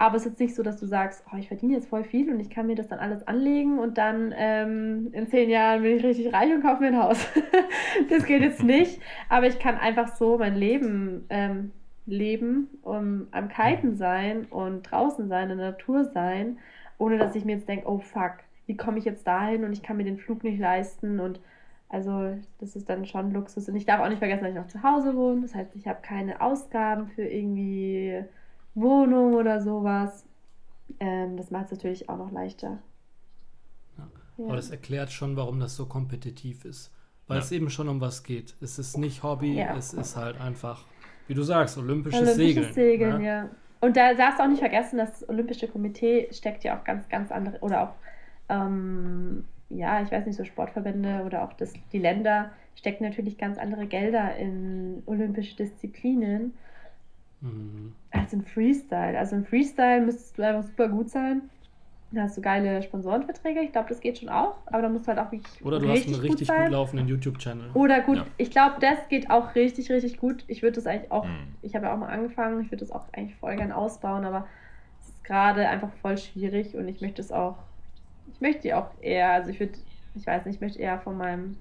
Aber es ist jetzt nicht so, dass du sagst, oh, ich verdiene jetzt voll viel und ich kann mir das dann alles anlegen und dann ähm, in zehn Jahren bin ich richtig reich und kaufe mir ein Haus. [laughs] das geht jetzt nicht. Aber ich kann einfach so mein Leben ähm, leben, um am Kiten sein und draußen sein, in der Natur sein, ohne dass ich mir jetzt denke, oh fuck, wie komme ich jetzt dahin und ich kann mir den Flug nicht leisten und also das ist dann schon Luxus. Und ich darf auch nicht vergessen, dass ich noch zu Hause wohne. Das heißt, ich habe keine Ausgaben für irgendwie Wohnung oder sowas. Ähm, das macht es natürlich auch noch leichter. Ja. Ja. Aber das erklärt schon, warum das so kompetitiv ist. Weil ja. es eben schon um was geht. Es ist nicht Hobby, es ist halt einfach wie du sagst, olympisches, olympisches Segeln. Segeln, ne? ja. Und da darfst du auch nicht vergessen, das Olympische Komitee steckt ja auch ganz, ganz andere, oder auch, ähm, ja, ich weiß nicht, so Sportverbände oder auch das, die Länder stecken natürlich ganz andere Gelder in olympische Disziplinen mhm. als in Freestyle. Also im Freestyle müsstest du einfach super gut sein da hast du geile Sponsorenverträge. Ich glaube, das geht schon auch. Aber da musst du halt auch wirklich. Oder du hast einen richtig gut, gut laufenden YouTube-Channel. Oder gut, ja. ich glaube, das geht auch richtig, richtig gut. Ich würde das eigentlich auch. Mhm. Ich habe ja auch mal angefangen. Ich würde das auch eigentlich voll gern ausbauen. Aber es ist gerade einfach voll schwierig und ich möchte es auch. Ich möchte auch eher. Also ich würde. Ich weiß nicht, ich möchte eher von meinem.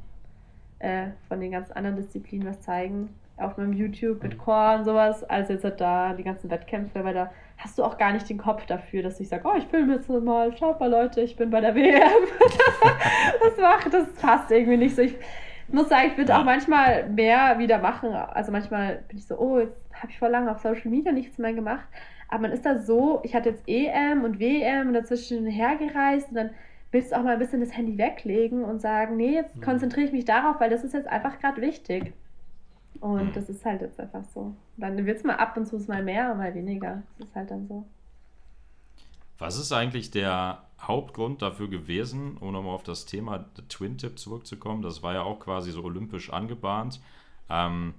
Äh, von den ganz anderen Disziplinen was zeigen. Auf meinem YouTube mit mhm. Core und sowas. Als jetzt halt da die ganzen Wettkämpfe, weil da hast du auch gar nicht den Kopf dafür, dass ich sage, oh, ich filme jetzt mal, schaut mal Leute, ich bin bei der WM. [laughs] das macht, das passt irgendwie nicht so. Ich muss sagen, ich würde auch manchmal mehr wieder machen. Also manchmal bin ich so, oh, jetzt habe ich vor lange auf Social Media nichts mehr gemacht. Aber man ist da so, ich hatte jetzt EM und WM und dazwischen hergereist und dann willst du auch mal ein bisschen das Handy weglegen und sagen, nee, jetzt mhm. konzentriere ich mich darauf, weil das ist jetzt einfach gerade wichtig. Und mhm. das ist halt jetzt einfach so. Dann wird es mal ab und zu mal mehr, mal weniger. Das ist halt dann so. Was ist eigentlich der Hauptgrund dafür gewesen, um nochmal auf das Thema Twin Tip zurückzukommen? Das war ja auch quasi so olympisch angebahnt. Ähm,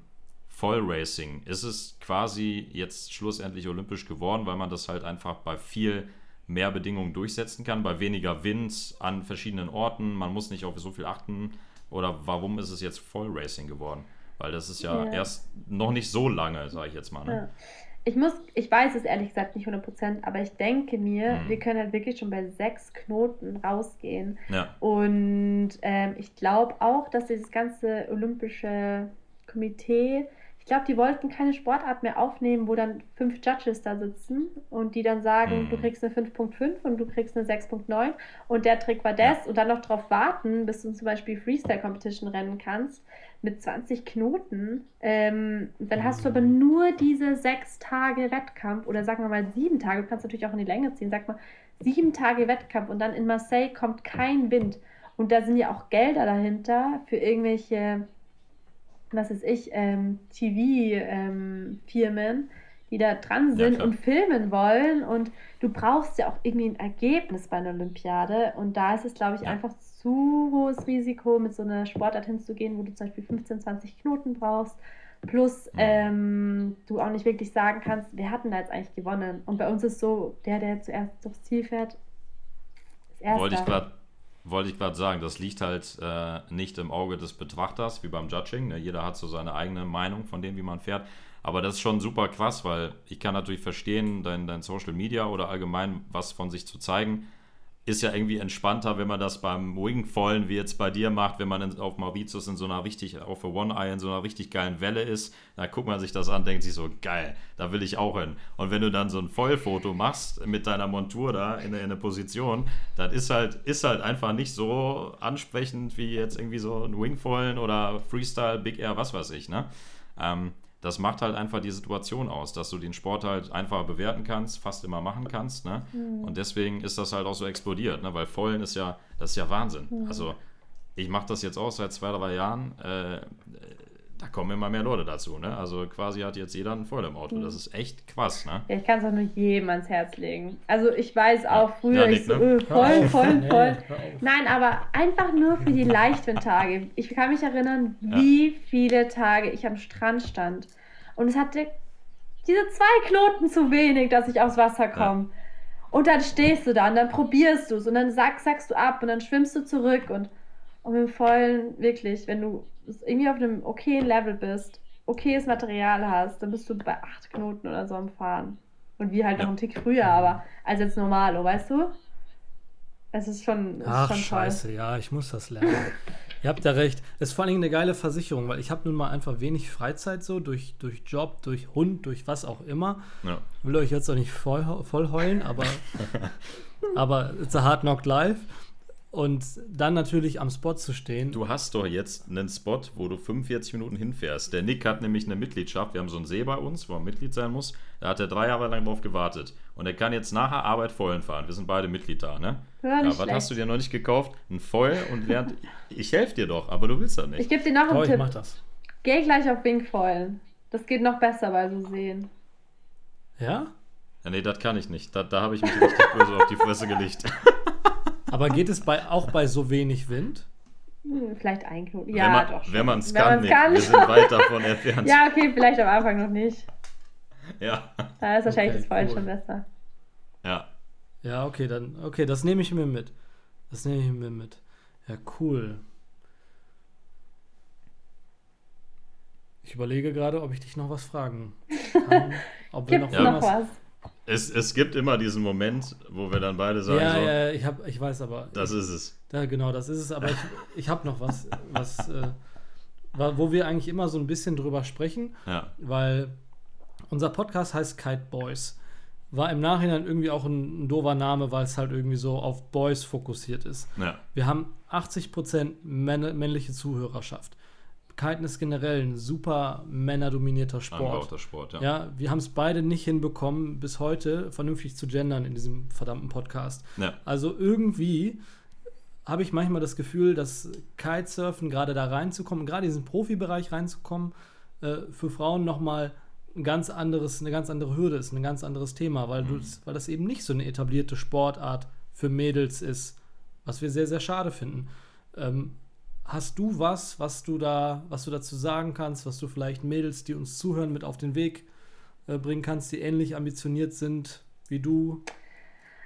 Voll Racing, ist es quasi jetzt schlussendlich olympisch geworden, weil man das halt einfach bei viel mehr Bedingungen durchsetzen kann, bei weniger Wind an verschiedenen Orten, man muss nicht auf so viel achten? Oder warum ist es jetzt Voll Racing geworden? Weil das ist ja, ja. erst noch nicht so lange, sage ich jetzt mal. Ne? Ja. Ich muss, ich weiß es ehrlich gesagt nicht 100%, aber ich denke mir, mhm. wir können halt wirklich schon bei sechs Knoten rausgehen. Ja. Und ähm, ich glaube auch, dass dieses ganze olympische Komitee glaube, die wollten keine Sportart mehr aufnehmen, wo dann fünf Judges da sitzen und die dann sagen, mhm. du kriegst eine 5.5 und du kriegst eine 6.9 und der Trick war das ja. und dann noch darauf warten, bis du zum Beispiel Freestyle Competition rennen kannst mit 20 Knoten. Ähm, dann hast du aber mhm. nur diese sechs Tage Wettkampf oder sagen wir mal sieben Tage, du kannst natürlich auch in die Länge ziehen, sag mal sieben Tage Wettkampf und dann in Marseille kommt kein Wind. Und da sind ja auch Gelder dahinter für irgendwelche was weiß ich, ähm, TV-Firmen, die da dran sind ja, und filmen wollen. Und du brauchst ja auch irgendwie ein Ergebnis bei einer Olympiade. Und da ist es, glaube ich, ja. einfach zu hohes Risiko, mit so einer Sportart hinzugehen, wo du zum Beispiel 15, 20 Knoten brauchst. Plus ähm, du auch nicht wirklich sagen kannst, wer hat denn da jetzt eigentlich gewonnen? Und bei uns ist so, der, der zuerst durchs Ziel fährt, ist erster. Wollte ich gerade wollte ich gerade sagen, das liegt halt äh, nicht im Auge des Betrachters, wie beim Judging. Ne? Jeder hat so seine eigene Meinung von dem, wie man fährt. Aber das ist schon super krass, weil ich kann natürlich verstehen, dein, dein Social Media oder allgemein was von sich zu zeigen ist ja irgendwie entspannter, wenn man das beim Wingfallen wie jetzt bei dir macht, wenn man in, auf Mauritius in so einer richtig, auf der One Eye in so einer richtig geilen Welle ist, da guckt man sich das an, denkt sich so, geil, da will ich auch hin. Und wenn du dann so ein Vollfoto machst mit deiner Montur da in, in eine Position, das ist halt, ist halt einfach nicht so ansprechend wie jetzt irgendwie so ein Wingfallen oder Freestyle, Big Air, was weiß ich, ne? Ähm, das macht halt einfach die Situation aus, dass du den Sport halt einfach bewerten kannst, fast immer machen kannst. Ne? Mhm. Und deswegen ist das halt auch so explodiert, ne? weil Vollen ist ja, das ist ja Wahnsinn. Mhm. Also ich mache das jetzt auch seit zwei, drei Jahren. Äh, da kommen immer mehr Leute dazu. Ne? Also quasi hat jetzt jeder ein Foil im Auto. Das ist echt krass. Ne? Ja, ich kann es auch nur jedem ans Herz legen. Also ich weiß auch früher, ja, ich so, ne? voll, voll, nee, voll. Nein, aber einfach nur für die Leichtwindtage. Ich kann mich erinnern, wie ja. viele Tage ich am Strand stand. Und es hatte diese zwei Knoten zu wenig, dass ich aufs Wasser komme. Ja. Und dann stehst du da und dann probierst du es und dann sack, sackst du ab und dann schwimmst du zurück und, und mit dem vollen, wirklich, wenn du irgendwie auf einem okayen Level bist, okayes Material hast, dann bist du bei acht Knoten oder so am Fahren. Und wie halt noch einen Tick früher, aber als jetzt normal, weißt du? Es ist schon. Es Ach, ist schon scheiße, ja, ich muss das lernen. [laughs] Ihr habt ja recht. Es ist vor allem eine geile Versicherung, weil ich habe nun mal einfach wenig Freizeit so, durch, durch Job, durch Hund, durch was auch immer. Ja. Will euch jetzt auch nicht voll, voll heulen, aber, [laughs] aber it's a hard knock life. Und dann natürlich am Spot zu stehen. Du hast doch jetzt einen Spot, wo du 45 Minuten hinfährst. Der Nick hat nämlich eine Mitgliedschaft. Wir haben so einen See bei uns, wo er Mitglied sein muss. Da hat er drei Jahre lang drauf gewartet. Und er kann jetzt nachher Arbeit vollen fahren. Wir sind beide Mitglied da, ne? Ja, ja was hast du dir noch nicht gekauft? Ein Foil und während. [laughs] ich helfe dir doch, aber du willst das nicht. Ich gebe dir noch einen oh, Tipp. Ich mach das. Geh gleich auf Wingfoil. Das geht noch besser bei so Seen. Ja? Ja, nee, das kann ich nicht. Da, da habe ich mich richtig böse auf die Fresse gelegt. [laughs] Aber geht es bei, auch bei so wenig Wind? Hm, vielleicht ein Knoten. Ja, wenn man, doch. Wenn man es kann, kann, wir sind weit davon entfernt. [laughs] ja, okay, vielleicht am Anfang noch nicht. Ja. Da ist wahrscheinlich okay, das Voll cool. schon besser. Ja. Ja, okay, dann, okay, das nehme ich mir mit. Das nehme ich mir mit. Ja, cool. Ich überlege gerade, ob ich dich noch was fragen kann. [laughs] Ob wir noch, ja. noch was? Es, es gibt immer diesen Moment, wo wir dann beide sagen: Ja, so, ja, ich, hab, ich weiß aber. Das ist es. Ja, genau, das ist es. Aber ich, ich habe noch was, was äh, wo wir eigentlich immer so ein bisschen drüber sprechen. Ja. Weil unser Podcast heißt Kite Boys. War im Nachhinein irgendwie auch ein, ein doofer Name, weil es halt irgendwie so auf Boys fokussiert ist. Ja. Wir haben 80% männliche Zuhörerschaft. Kiten ist generell ein super männerdominierter Sport. Sport ja. ja wir haben es beide nicht hinbekommen, bis heute vernünftig zu gendern in diesem verdammten Podcast. Ja. Also irgendwie habe ich manchmal das Gefühl, dass Kitesurfen gerade da reinzukommen, gerade in diesen Profibereich reinzukommen, äh, für Frauen nochmal ein ganz anderes, eine ganz andere Hürde ist, ein ganz anderes Thema, weil, mhm. weil das eben nicht so eine etablierte Sportart für Mädels ist, was wir sehr, sehr schade finden. Ähm, hast du was, was du da, was du dazu sagen kannst, was du vielleicht Mädels, die uns zuhören, mit auf den Weg äh, bringen kannst, die ähnlich ambitioniert sind wie du?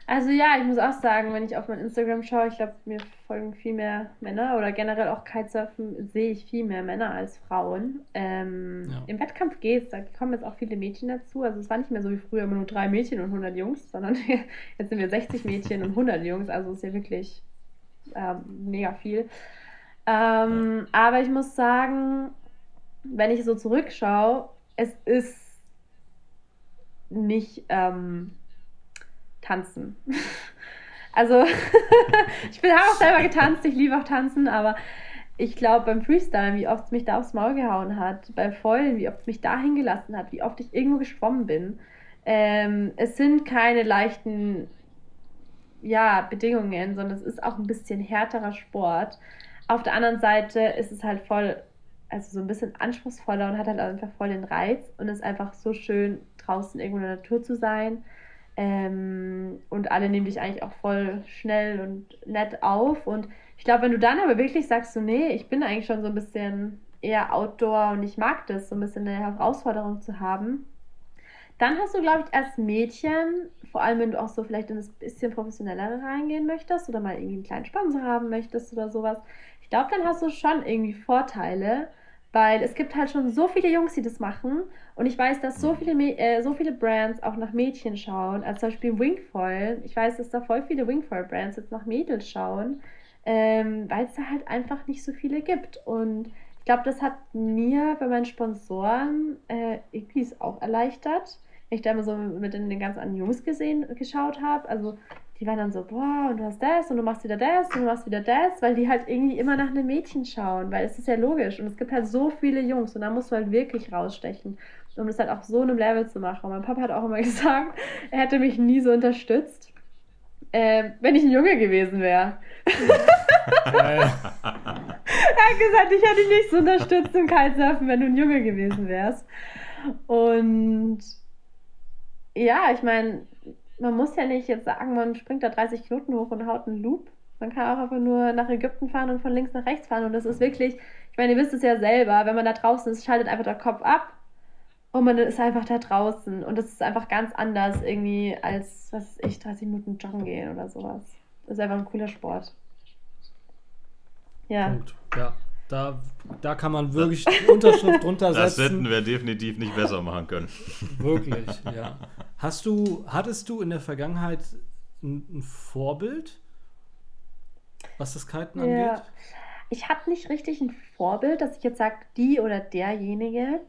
Also ja, ich muss auch sagen, wenn ich auf mein Instagram schaue, ich glaube, mir folgen viel mehr Männer oder generell auch Kitesurfen sehe ich viel mehr Männer als Frauen. Ähm, ja. Im Wettkampf geht es, da kommen jetzt auch viele Mädchen dazu. Also es war nicht mehr so wie früher immer nur drei Mädchen und 100 Jungs, sondern [laughs] jetzt sind wir 60 Mädchen und 100 Jungs. Also es ist ja wirklich äh, mega viel. Ähm, ja. Aber ich muss sagen, wenn ich so zurückschaue, es ist nicht ähm, tanzen. [laughs] also, [laughs] ich bin auch selber getanzt, ich liebe auch tanzen, aber ich glaube beim Freestyle, wie oft es mich da aufs Maul gehauen hat, beim Feulen, wie oft es mich da hingelassen hat, wie oft ich irgendwo geschwommen bin. Ähm, es sind keine leichten ja, Bedingungen, sondern es ist auch ein bisschen härterer Sport. Auf der anderen Seite ist es halt voll, also so ein bisschen anspruchsvoller und hat halt einfach voll den Reiz und ist einfach so schön, draußen irgendwo in der Natur zu sein. Ähm, und alle nehmen dich eigentlich auch voll schnell und nett auf. Und ich glaube, wenn du dann aber wirklich sagst, so, nee, ich bin eigentlich schon so ein bisschen eher Outdoor und ich mag das, so ein bisschen eine Herausforderung zu haben, dann hast du, glaube ich, als Mädchen, vor allem wenn du auch so vielleicht in das bisschen professionellere reingehen möchtest oder mal irgendwie einen kleinen Sponsor haben möchtest oder sowas, glaube, dann hast du schon irgendwie Vorteile, weil es gibt halt schon so viele Jungs, die das machen. Und ich weiß, dass so viele, äh, so viele Brands auch nach Mädchen schauen. als zum Beispiel Wingfoil. Ich weiß, dass da voll viele Wingfoil-Brands jetzt nach Mädels schauen, ähm, weil es da halt einfach nicht so viele gibt. Und ich glaube, das hat mir bei meinen Sponsoren äh, irgendwie auch erleichtert. Wenn ich da immer so mit den, den ganz anderen Jungs gesehen, geschaut habe. Also die waren dann so, boah, und du hast das und du machst wieder das und du machst wieder das, weil die halt irgendwie immer nach einem Mädchen schauen, weil es ist ja logisch und es gibt halt so viele Jungs und da musst du halt wirklich rausstechen, um das halt auch so einem Level zu machen. Und mein Papa hat auch immer [laughs] gesagt, er hätte mich nie so unterstützt, äh, wenn ich ein Junge gewesen wäre. [laughs] er hat gesagt, ich hätte dich nicht so unterstützt im Kitesurfen, wenn du ein Junge gewesen wärst. Und ja, ich meine, man muss ja nicht jetzt sagen, man springt da 30 Knoten hoch und haut einen Loop. Man kann auch einfach nur nach Ägypten fahren und von links nach rechts fahren. Und das ist wirklich, ich meine, ihr wisst es ja selber, wenn man da draußen ist, schaltet einfach der Kopf ab und man ist einfach da draußen. Und das ist einfach ganz anders irgendwie als, was ich, 30 Minuten joggen gehen oder sowas. Das ist einfach ein cooler Sport. Ja. Punkt. Ja. Da, da kann man wirklich Unterschrift drunter [laughs] setzen. Das hätten wir definitiv nicht besser machen können. Wirklich, [laughs] ja. Hast du, hattest du in der Vergangenheit ein, ein Vorbild, was das Kiten angeht? Ja. Ich hatte nicht richtig ein Vorbild, dass ich jetzt sage, die oder derjenige.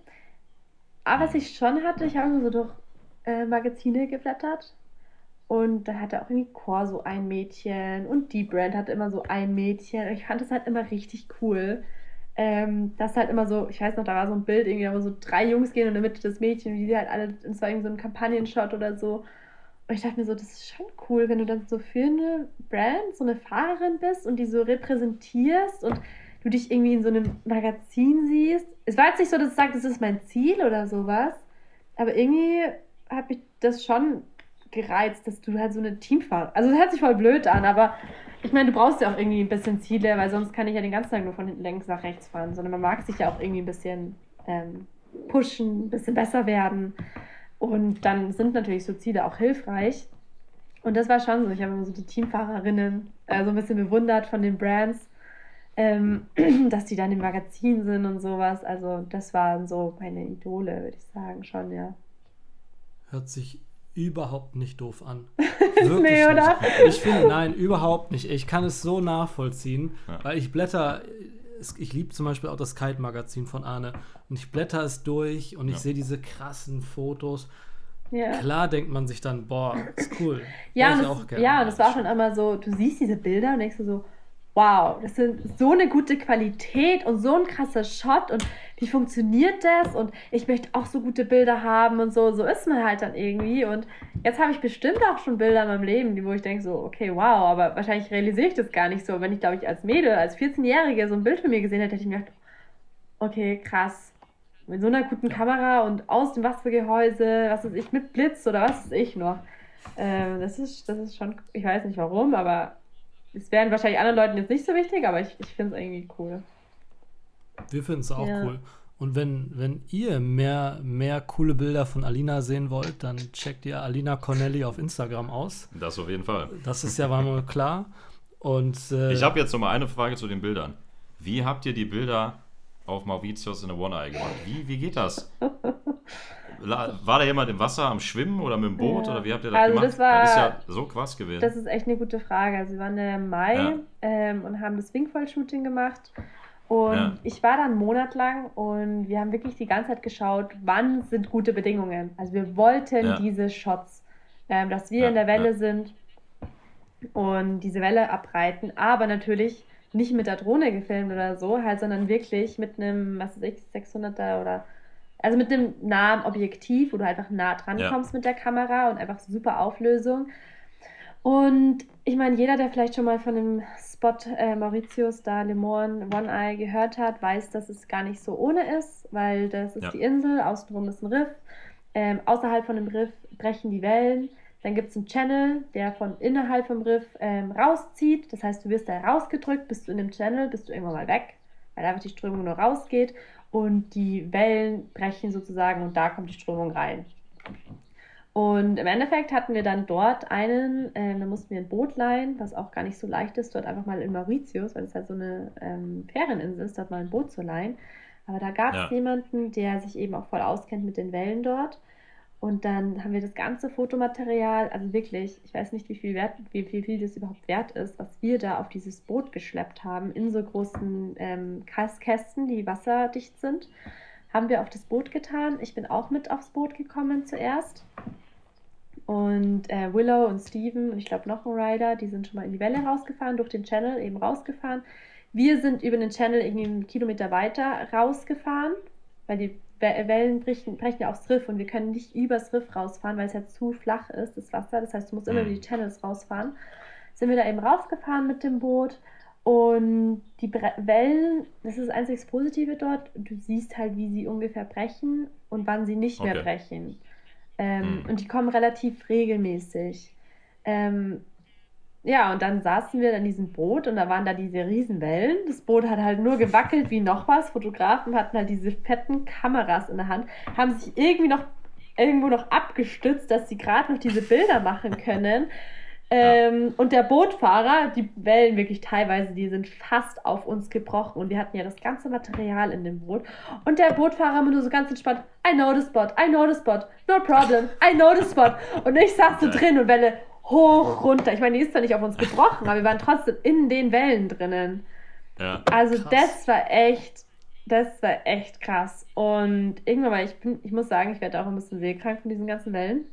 Aber was ich schon hatte, ich habe so durch äh, Magazine geblättert und da hatte auch irgendwie Core so ein Mädchen und die Brand hatte immer so ein Mädchen. Und ich fand das halt immer richtig cool. Ähm, das halt immer so, ich weiß noch, da war so ein Bild, irgendwie, wo so drei Jungs gehen und in der Mitte das Mädchen, wie die halt alle, das war irgendwie so ein Kampagnenshot oder so. Und ich dachte mir so, das ist schon cool, wenn du dann so für eine Brand so eine Fahrerin bist und die so repräsentierst und du dich irgendwie in so einem Magazin siehst. Es war jetzt nicht so, dass ich sage, das ist mein Ziel oder sowas, aber irgendwie habe ich das schon gereizt, dass du halt so eine Teamfahrt. Also das hört sich voll blöd an, aber ich meine, du brauchst ja auch irgendwie ein bisschen Ziele, weil sonst kann ich ja den ganzen Tag nur von hinten längs nach rechts fahren, sondern man mag sich ja auch irgendwie ein bisschen ähm, pushen, ein bisschen besser werden. Und dann sind natürlich so Ziele auch hilfreich. Und das war schon so. Ich habe immer so die Teamfahrerinnen äh, so ein bisschen bewundert von den Brands, ähm, [clears throat] dass die dann im Magazin sind und sowas. Also das waren so meine Idole, würde ich sagen, schon, ja. Hört sich überhaupt nicht doof an. [laughs] Wirklich nee, oder? Nicht. Ich finde, nein, überhaupt nicht. Ich kann es so nachvollziehen, ja. weil ich blätter, ich liebe zum Beispiel auch das Kite-Magazin von Arne und ich blätter es durch und ich ja. sehe diese krassen Fotos. Ja. Klar denkt man sich dann, boah, ist cool. [laughs] ja, das, ja, und das war schon immer so, du siehst diese Bilder und denkst du so, wow, das ist so eine gute Qualität und so ein krasser Shot und wie funktioniert das und ich möchte auch so gute Bilder haben und so, so ist man halt dann irgendwie und jetzt habe ich bestimmt auch schon Bilder in meinem Leben, wo ich denke so, okay, wow, aber wahrscheinlich realisiere ich das gar nicht so. Wenn ich, glaube ich, als Mädel, als 14-Jährige so ein Bild von mir gesehen hätte, hätte ich mir gedacht, okay, krass, mit so einer guten Kamera und aus dem Wassergehäuse, was weiß ich, mit Blitz oder was weiß ich noch. Ähm, das, ist, das ist schon, ich weiß nicht warum, aber es wären wahrscheinlich anderen Leuten jetzt nicht so wichtig, aber ich, ich finde es irgendwie cool. Wir finden es auch ja. cool. Und wenn, wenn ihr mehr, mehr coole Bilder von Alina sehen wollt, dann checkt ihr Alina Cornelli auf Instagram aus. Das auf jeden Fall. Das ist ja mal [laughs] klar. Und, äh, ich habe jetzt noch mal eine Frage zu den Bildern. Wie habt ihr die Bilder auf Mauritius in der One Eye gemacht? Wie, wie geht das? [laughs] War da jemand im Wasser am Schwimmen oder mit dem Boot ja. oder wie habt ihr das also gemacht? Das, war, das ist ja so krass gewesen. Das ist echt eine gute Frage. Also wir waren im Mai ja. ähm, und haben das Wingfoil-Shooting gemacht. Und ja. ich war da einen Monat lang und wir haben wirklich die ganze Zeit geschaut, wann sind gute Bedingungen. Also wir wollten diese Shots, ähm, dass wir in der Welle sind und diese Welle abreiten, aber natürlich nicht mit der Drohne gefilmt oder so, halt, sondern wirklich mit einem, was weiß ich, 600er oder also mit einem nahen Objektiv, wo du einfach nah dran ja. kommst mit der Kamera und einfach super Auflösung. Und ich meine, jeder, der vielleicht schon mal von dem Spot äh, Mauritius da Le Morne One Eye gehört hat, weiß, dass es gar nicht so ohne ist, weil das ist ja. die Insel, außenrum ist ein Riff. Ähm, außerhalb von dem Riff brechen die Wellen. Dann gibt es einen Channel, der von innerhalb vom Riff ähm, rauszieht. Das heißt, du wirst da rausgedrückt, bist du in dem Channel, bist du irgendwann mal weg, weil einfach die Strömung nur rausgeht und die Wellen brechen sozusagen und da kommt die Strömung rein. Und im Endeffekt hatten wir dann dort einen, äh, da mussten wir ein Boot leihen, was auch gar nicht so leicht ist, dort einfach mal in Mauritius, weil es halt so eine ähm, Ferieninsel ist, dort mal ein Boot zu leihen. Aber da gab es ja. jemanden, der sich eben auch voll auskennt mit den Wellen dort. Und dann haben wir das ganze Fotomaterial, also wirklich, ich weiß nicht, wie viel, wert, wie, wie viel das überhaupt wert ist, was wir da auf dieses Boot geschleppt haben, in so großen ähm, Kästen, die wasserdicht sind, haben wir auf das Boot getan. Ich bin auch mit aufs Boot gekommen zuerst. Und äh, Willow und Steven und ich glaube noch ein Rider, die sind schon mal in die Welle rausgefahren, durch den Channel eben rausgefahren. Wir sind über den Channel irgendwie einen Kilometer weiter rausgefahren, weil die Wellen brechen, brechen ja aufs Riff und wir können nicht übers Riff rausfahren, weil es ja zu flach ist, das Wasser. Das heißt, du musst immer über die mhm. Channels rausfahren. Sind wir da eben rausgefahren mit dem Boot Und die Bre Wellen, das ist das einzig Positive dort. Du siehst halt, wie sie ungefähr brechen und wann sie nicht mehr Okay. brechen. Ähm, Mhm. Und die kommen relativ regelmäßig. Ähm, ja, und dann saßen wir in diesem Boot und da waren da diese Riesenwellen. Das Boot hat halt nur gewackelt wie noch was. Fotografen hatten halt diese fetten Kameras in der Hand, haben sich irgendwie noch irgendwo noch abgestützt, dass sie gerade noch diese Bilder machen können. Ähm, Und der Bootfahrer, die Wellen wirklich teilweise, die sind fast auf uns gebrochen und wir hatten ja das ganze Material in dem Boot. Und der Bootfahrer immer nur so ganz entspannt, I know the spot, I know the spot, no problem, I know the spot. Und ich saß so drin und Welle hoch, runter. Ich meine, die ist zwar nicht auf uns gebrochen, aber wir waren trotzdem in den Wellen drinnen. Ja. Also Krass. das war echt, das war echt krass. Und irgendwann mal, ich bin, ich muss sagen, ich werde auch ein bisschen seekrank von diesen ganzen Wellen.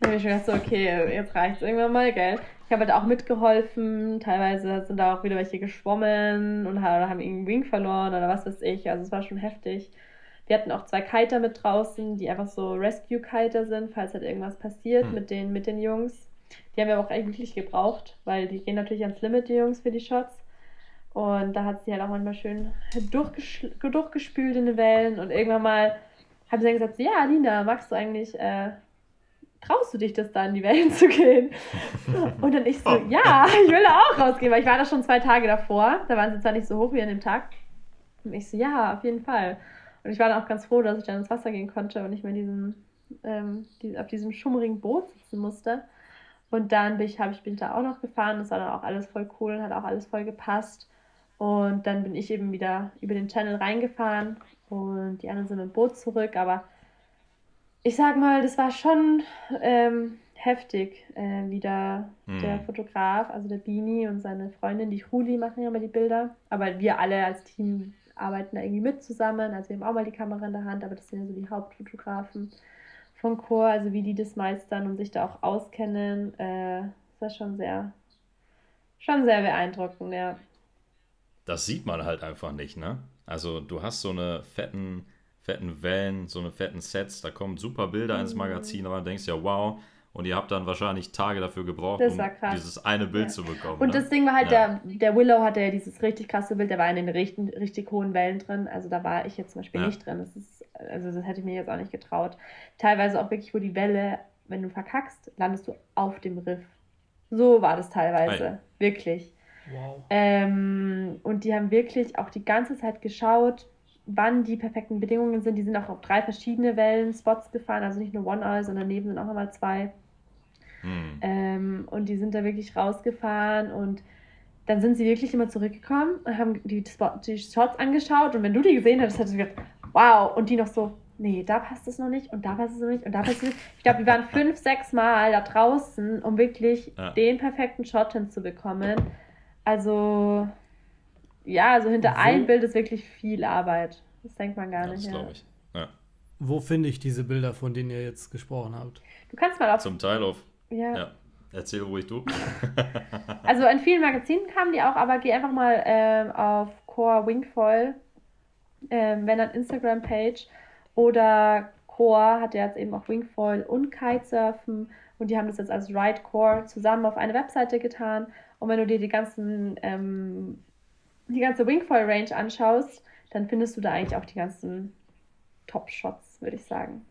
Da habe ich schon gedacht, so, okay, jetzt reicht's irgendwann mal, gell. Ich habe halt auch mitgeholfen. Teilweise sind da auch wieder welche geschwommen und haben irgendwie Wing verloren oder was weiß ich. Also es war schon heftig. Wir hatten auch zwei Kiter mit draußen, die einfach so Rescue-Kiter sind, falls halt irgendwas passiert Hm. mit den, mit den Jungs. Die haben wir auch eigentlich gebraucht, weil die gehen natürlich ans Limit, die Jungs, für die Shots. Und da hat sie halt auch manchmal schön durchgespült in den Wellen. Und irgendwann mal haben sie dann gesagt, ja, Alina, magst du eigentlich, äh, traust du dich das da in die Wellen zu gehen? Und dann ich so, ja, ich will da auch rausgehen, weil ich war da schon zwei Tage davor. Da waren sie zwar nicht so hoch wie an dem Tag. Und ich so, ja, auf jeden Fall. Und ich war dann auch ganz froh, dass ich dann ins Wasser gehen konnte und nicht mehr in diesem, ähm, die, auf diesem schummrigen Boot sitzen musste. Und dann bin ich, habe ich bin da auch noch gefahren. Das war dann auch alles voll cool und hat auch alles voll gepasst. Und dann bin ich eben wieder über den Channel reingefahren und die anderen sind mit dem Boot zurück. Aber ich sag mal, das war schon ähm, heftig, äh, wie da Mhm. der Fotograf, also der Bini und seine Freundin, die Rudi, machen ja immer die Bilder. Aber wir alle als Team arbeiten da irgendwie mit zusammen. Also wir haben auch mal die Kamera in der Hand, aber das sind ja so die Hauptfotografen von Chor, also wie die das meistern und sich da auch auskennen. Äh, das war schon sehr, schon sehr beeindruckend, ja. Das sieht man halt einfach nicht, ne? Also du hast so eine fetten, fetten Wellen, so eine fetten Sets, da kommen super Bilder ins Mhm. Magazin, aber du denkst ja, wow. Und ihr habt dann wahrscheinlich Tage dafür gebraucht, Das um dieses eine Bild Ja. zu bekommen. Und ne? das Ding war halt, Ja. der, der Willow hatte ja dieses richtig krasse Bild, der war in den richtig, richtig hohen Wellen drin. Also da war ich jetzt zum Beispiel Ja. nicht drin. Das ist, also das hätte ich mir jetzt auch nicht getraut. Teilweise auch wirklich, wo die Welle, wenn du verkackst, landest du auf dem Riff. So war das teilweise. Ei. Wirklich. Wow. Ähm, und die haben wirklich auch die ganze Zeit geschaut, wann die perfekten Bedingungen sind. Die sind auch auf drei verschiedene Wellen-Spots gefahren, also nicht nur One-Eye, sondern neben sind auch nochmal zwei. Hm. Ähm, und die sind da wirklich rausgefahren und dann sind sie wirklich immer zurückgekommen und haben die, Spot, die Shots angeschaut und wenn du die gesehen hättest, hättest du gedacht, wow, und die noch so, nee, da passt es noch nicht und da passt es noch nicht und da passt es nicht. Ich glaube, wir waren fünf, sechs Mal da draußen, um wirklich Ja. den perfekten Shot hinzubekommen. Also, ja, also hinter Wo- einem Bild ist wirklich viel Arbeit. Das denkt man gar Das nicht. Ja. glaube ich. Ja. Wo finde ich diese Bilder, von denen ihr jetzt gesprochen habt? Du kannst mal auf. Zum Teil auf. ja. Ja. Erzähl ruhig du. [laughs] Also in vielen Magazinen kamen die auch, aber geh einfach mal ähm, auf Core Wingfoil, ähm, wenn dann Instagram-Page oder Core hat ja jetzt eben auch Wingfoil und Kitesurfen und die haben das jetzt als Ride Core zusammen auf eine Webseite getan und wenn du dir die ganzen ähm, die ganze Wingfoil Range anschaust, dann findest du da eigentlich auch die ganzen Top-Shots, würde ich sagen.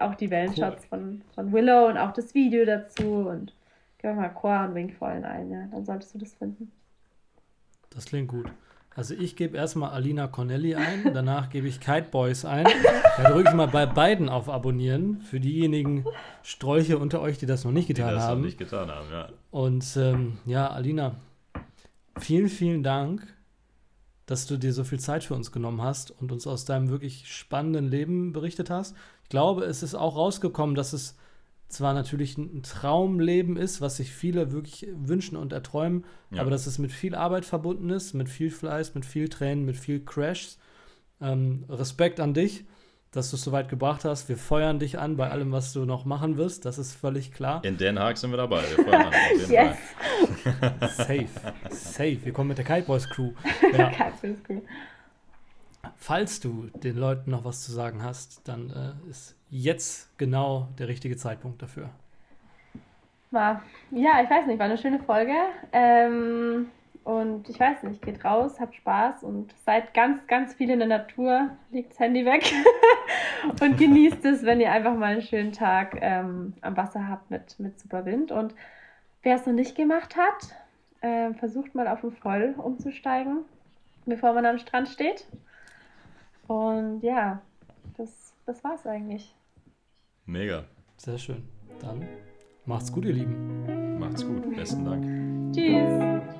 Auch die Wellenshots von, von Willow und auch das Video dazu und gib mal Core und Wingfoil ein, ja, dann solltest du das finden. Das klingt gut. Also ich gebe erstmal Alina Connelly ein, [laughs] danach gebe ich Kite Boys ein. Da drücke ich mal bei beiden auf Abonnieren für diejenigen Strolche unter euch, die das noch nicht Die getan das noch haben. nicht getan haben, ja. Und ähm, ja, Alina, vielen, vielen Dank, dass du dir so viel Zeit für uns genommen hast und uns aus deinem wirklich spannenden Leben berichtet hast. Ich glaube, es ist auch rausgekommen, dass es zwar natürlich ein Traumleben ist, was sich viele wirklich wünschen und erträumen, Ja. aber dass es mit viel Arbeit verbunden ist, mit viel Fleiß, mit viel Tränen, mit viel Crashs. Ähm, Respekt an dich, dass du es so weit gebracht hast. Wir feuern dich an bei allem, was du noch machen wirst. Das ist völlig klar. In Den Haag sind wir dabei. Wir fahren an, Yes! Fall. [laughs] Safe. Safe. Wir kommen mit der Kite Boys Crew. [laughs] Ja. Ich cool. Falls du den Leuten noch was zu sagen hast, dann äh, ist jetzt genau der richtige Zeitpunkt dafür. War, ja, ich weiß nicht, war eine schöne Folge. Ähm, Und ich weiß nicht, geht raus, habt Spaß und seid ganz, ganz viel in der Natur, legt das Handy weg [laughs] und genießt es, wenn ihr einfach mal einen schönen Tag ähm, am Wasser habt mit, mit super Wind. Und wer es noch nicht gemacht hat, äh, versucht mal auf den Voll umzusteigen, bevor man am Strand steht. Und ja, das, das war's eigentlich. Mega. Sehr schön. Dann macht's gut, ihr Lieben. Macht's gut. Besten Dank. Tschüss.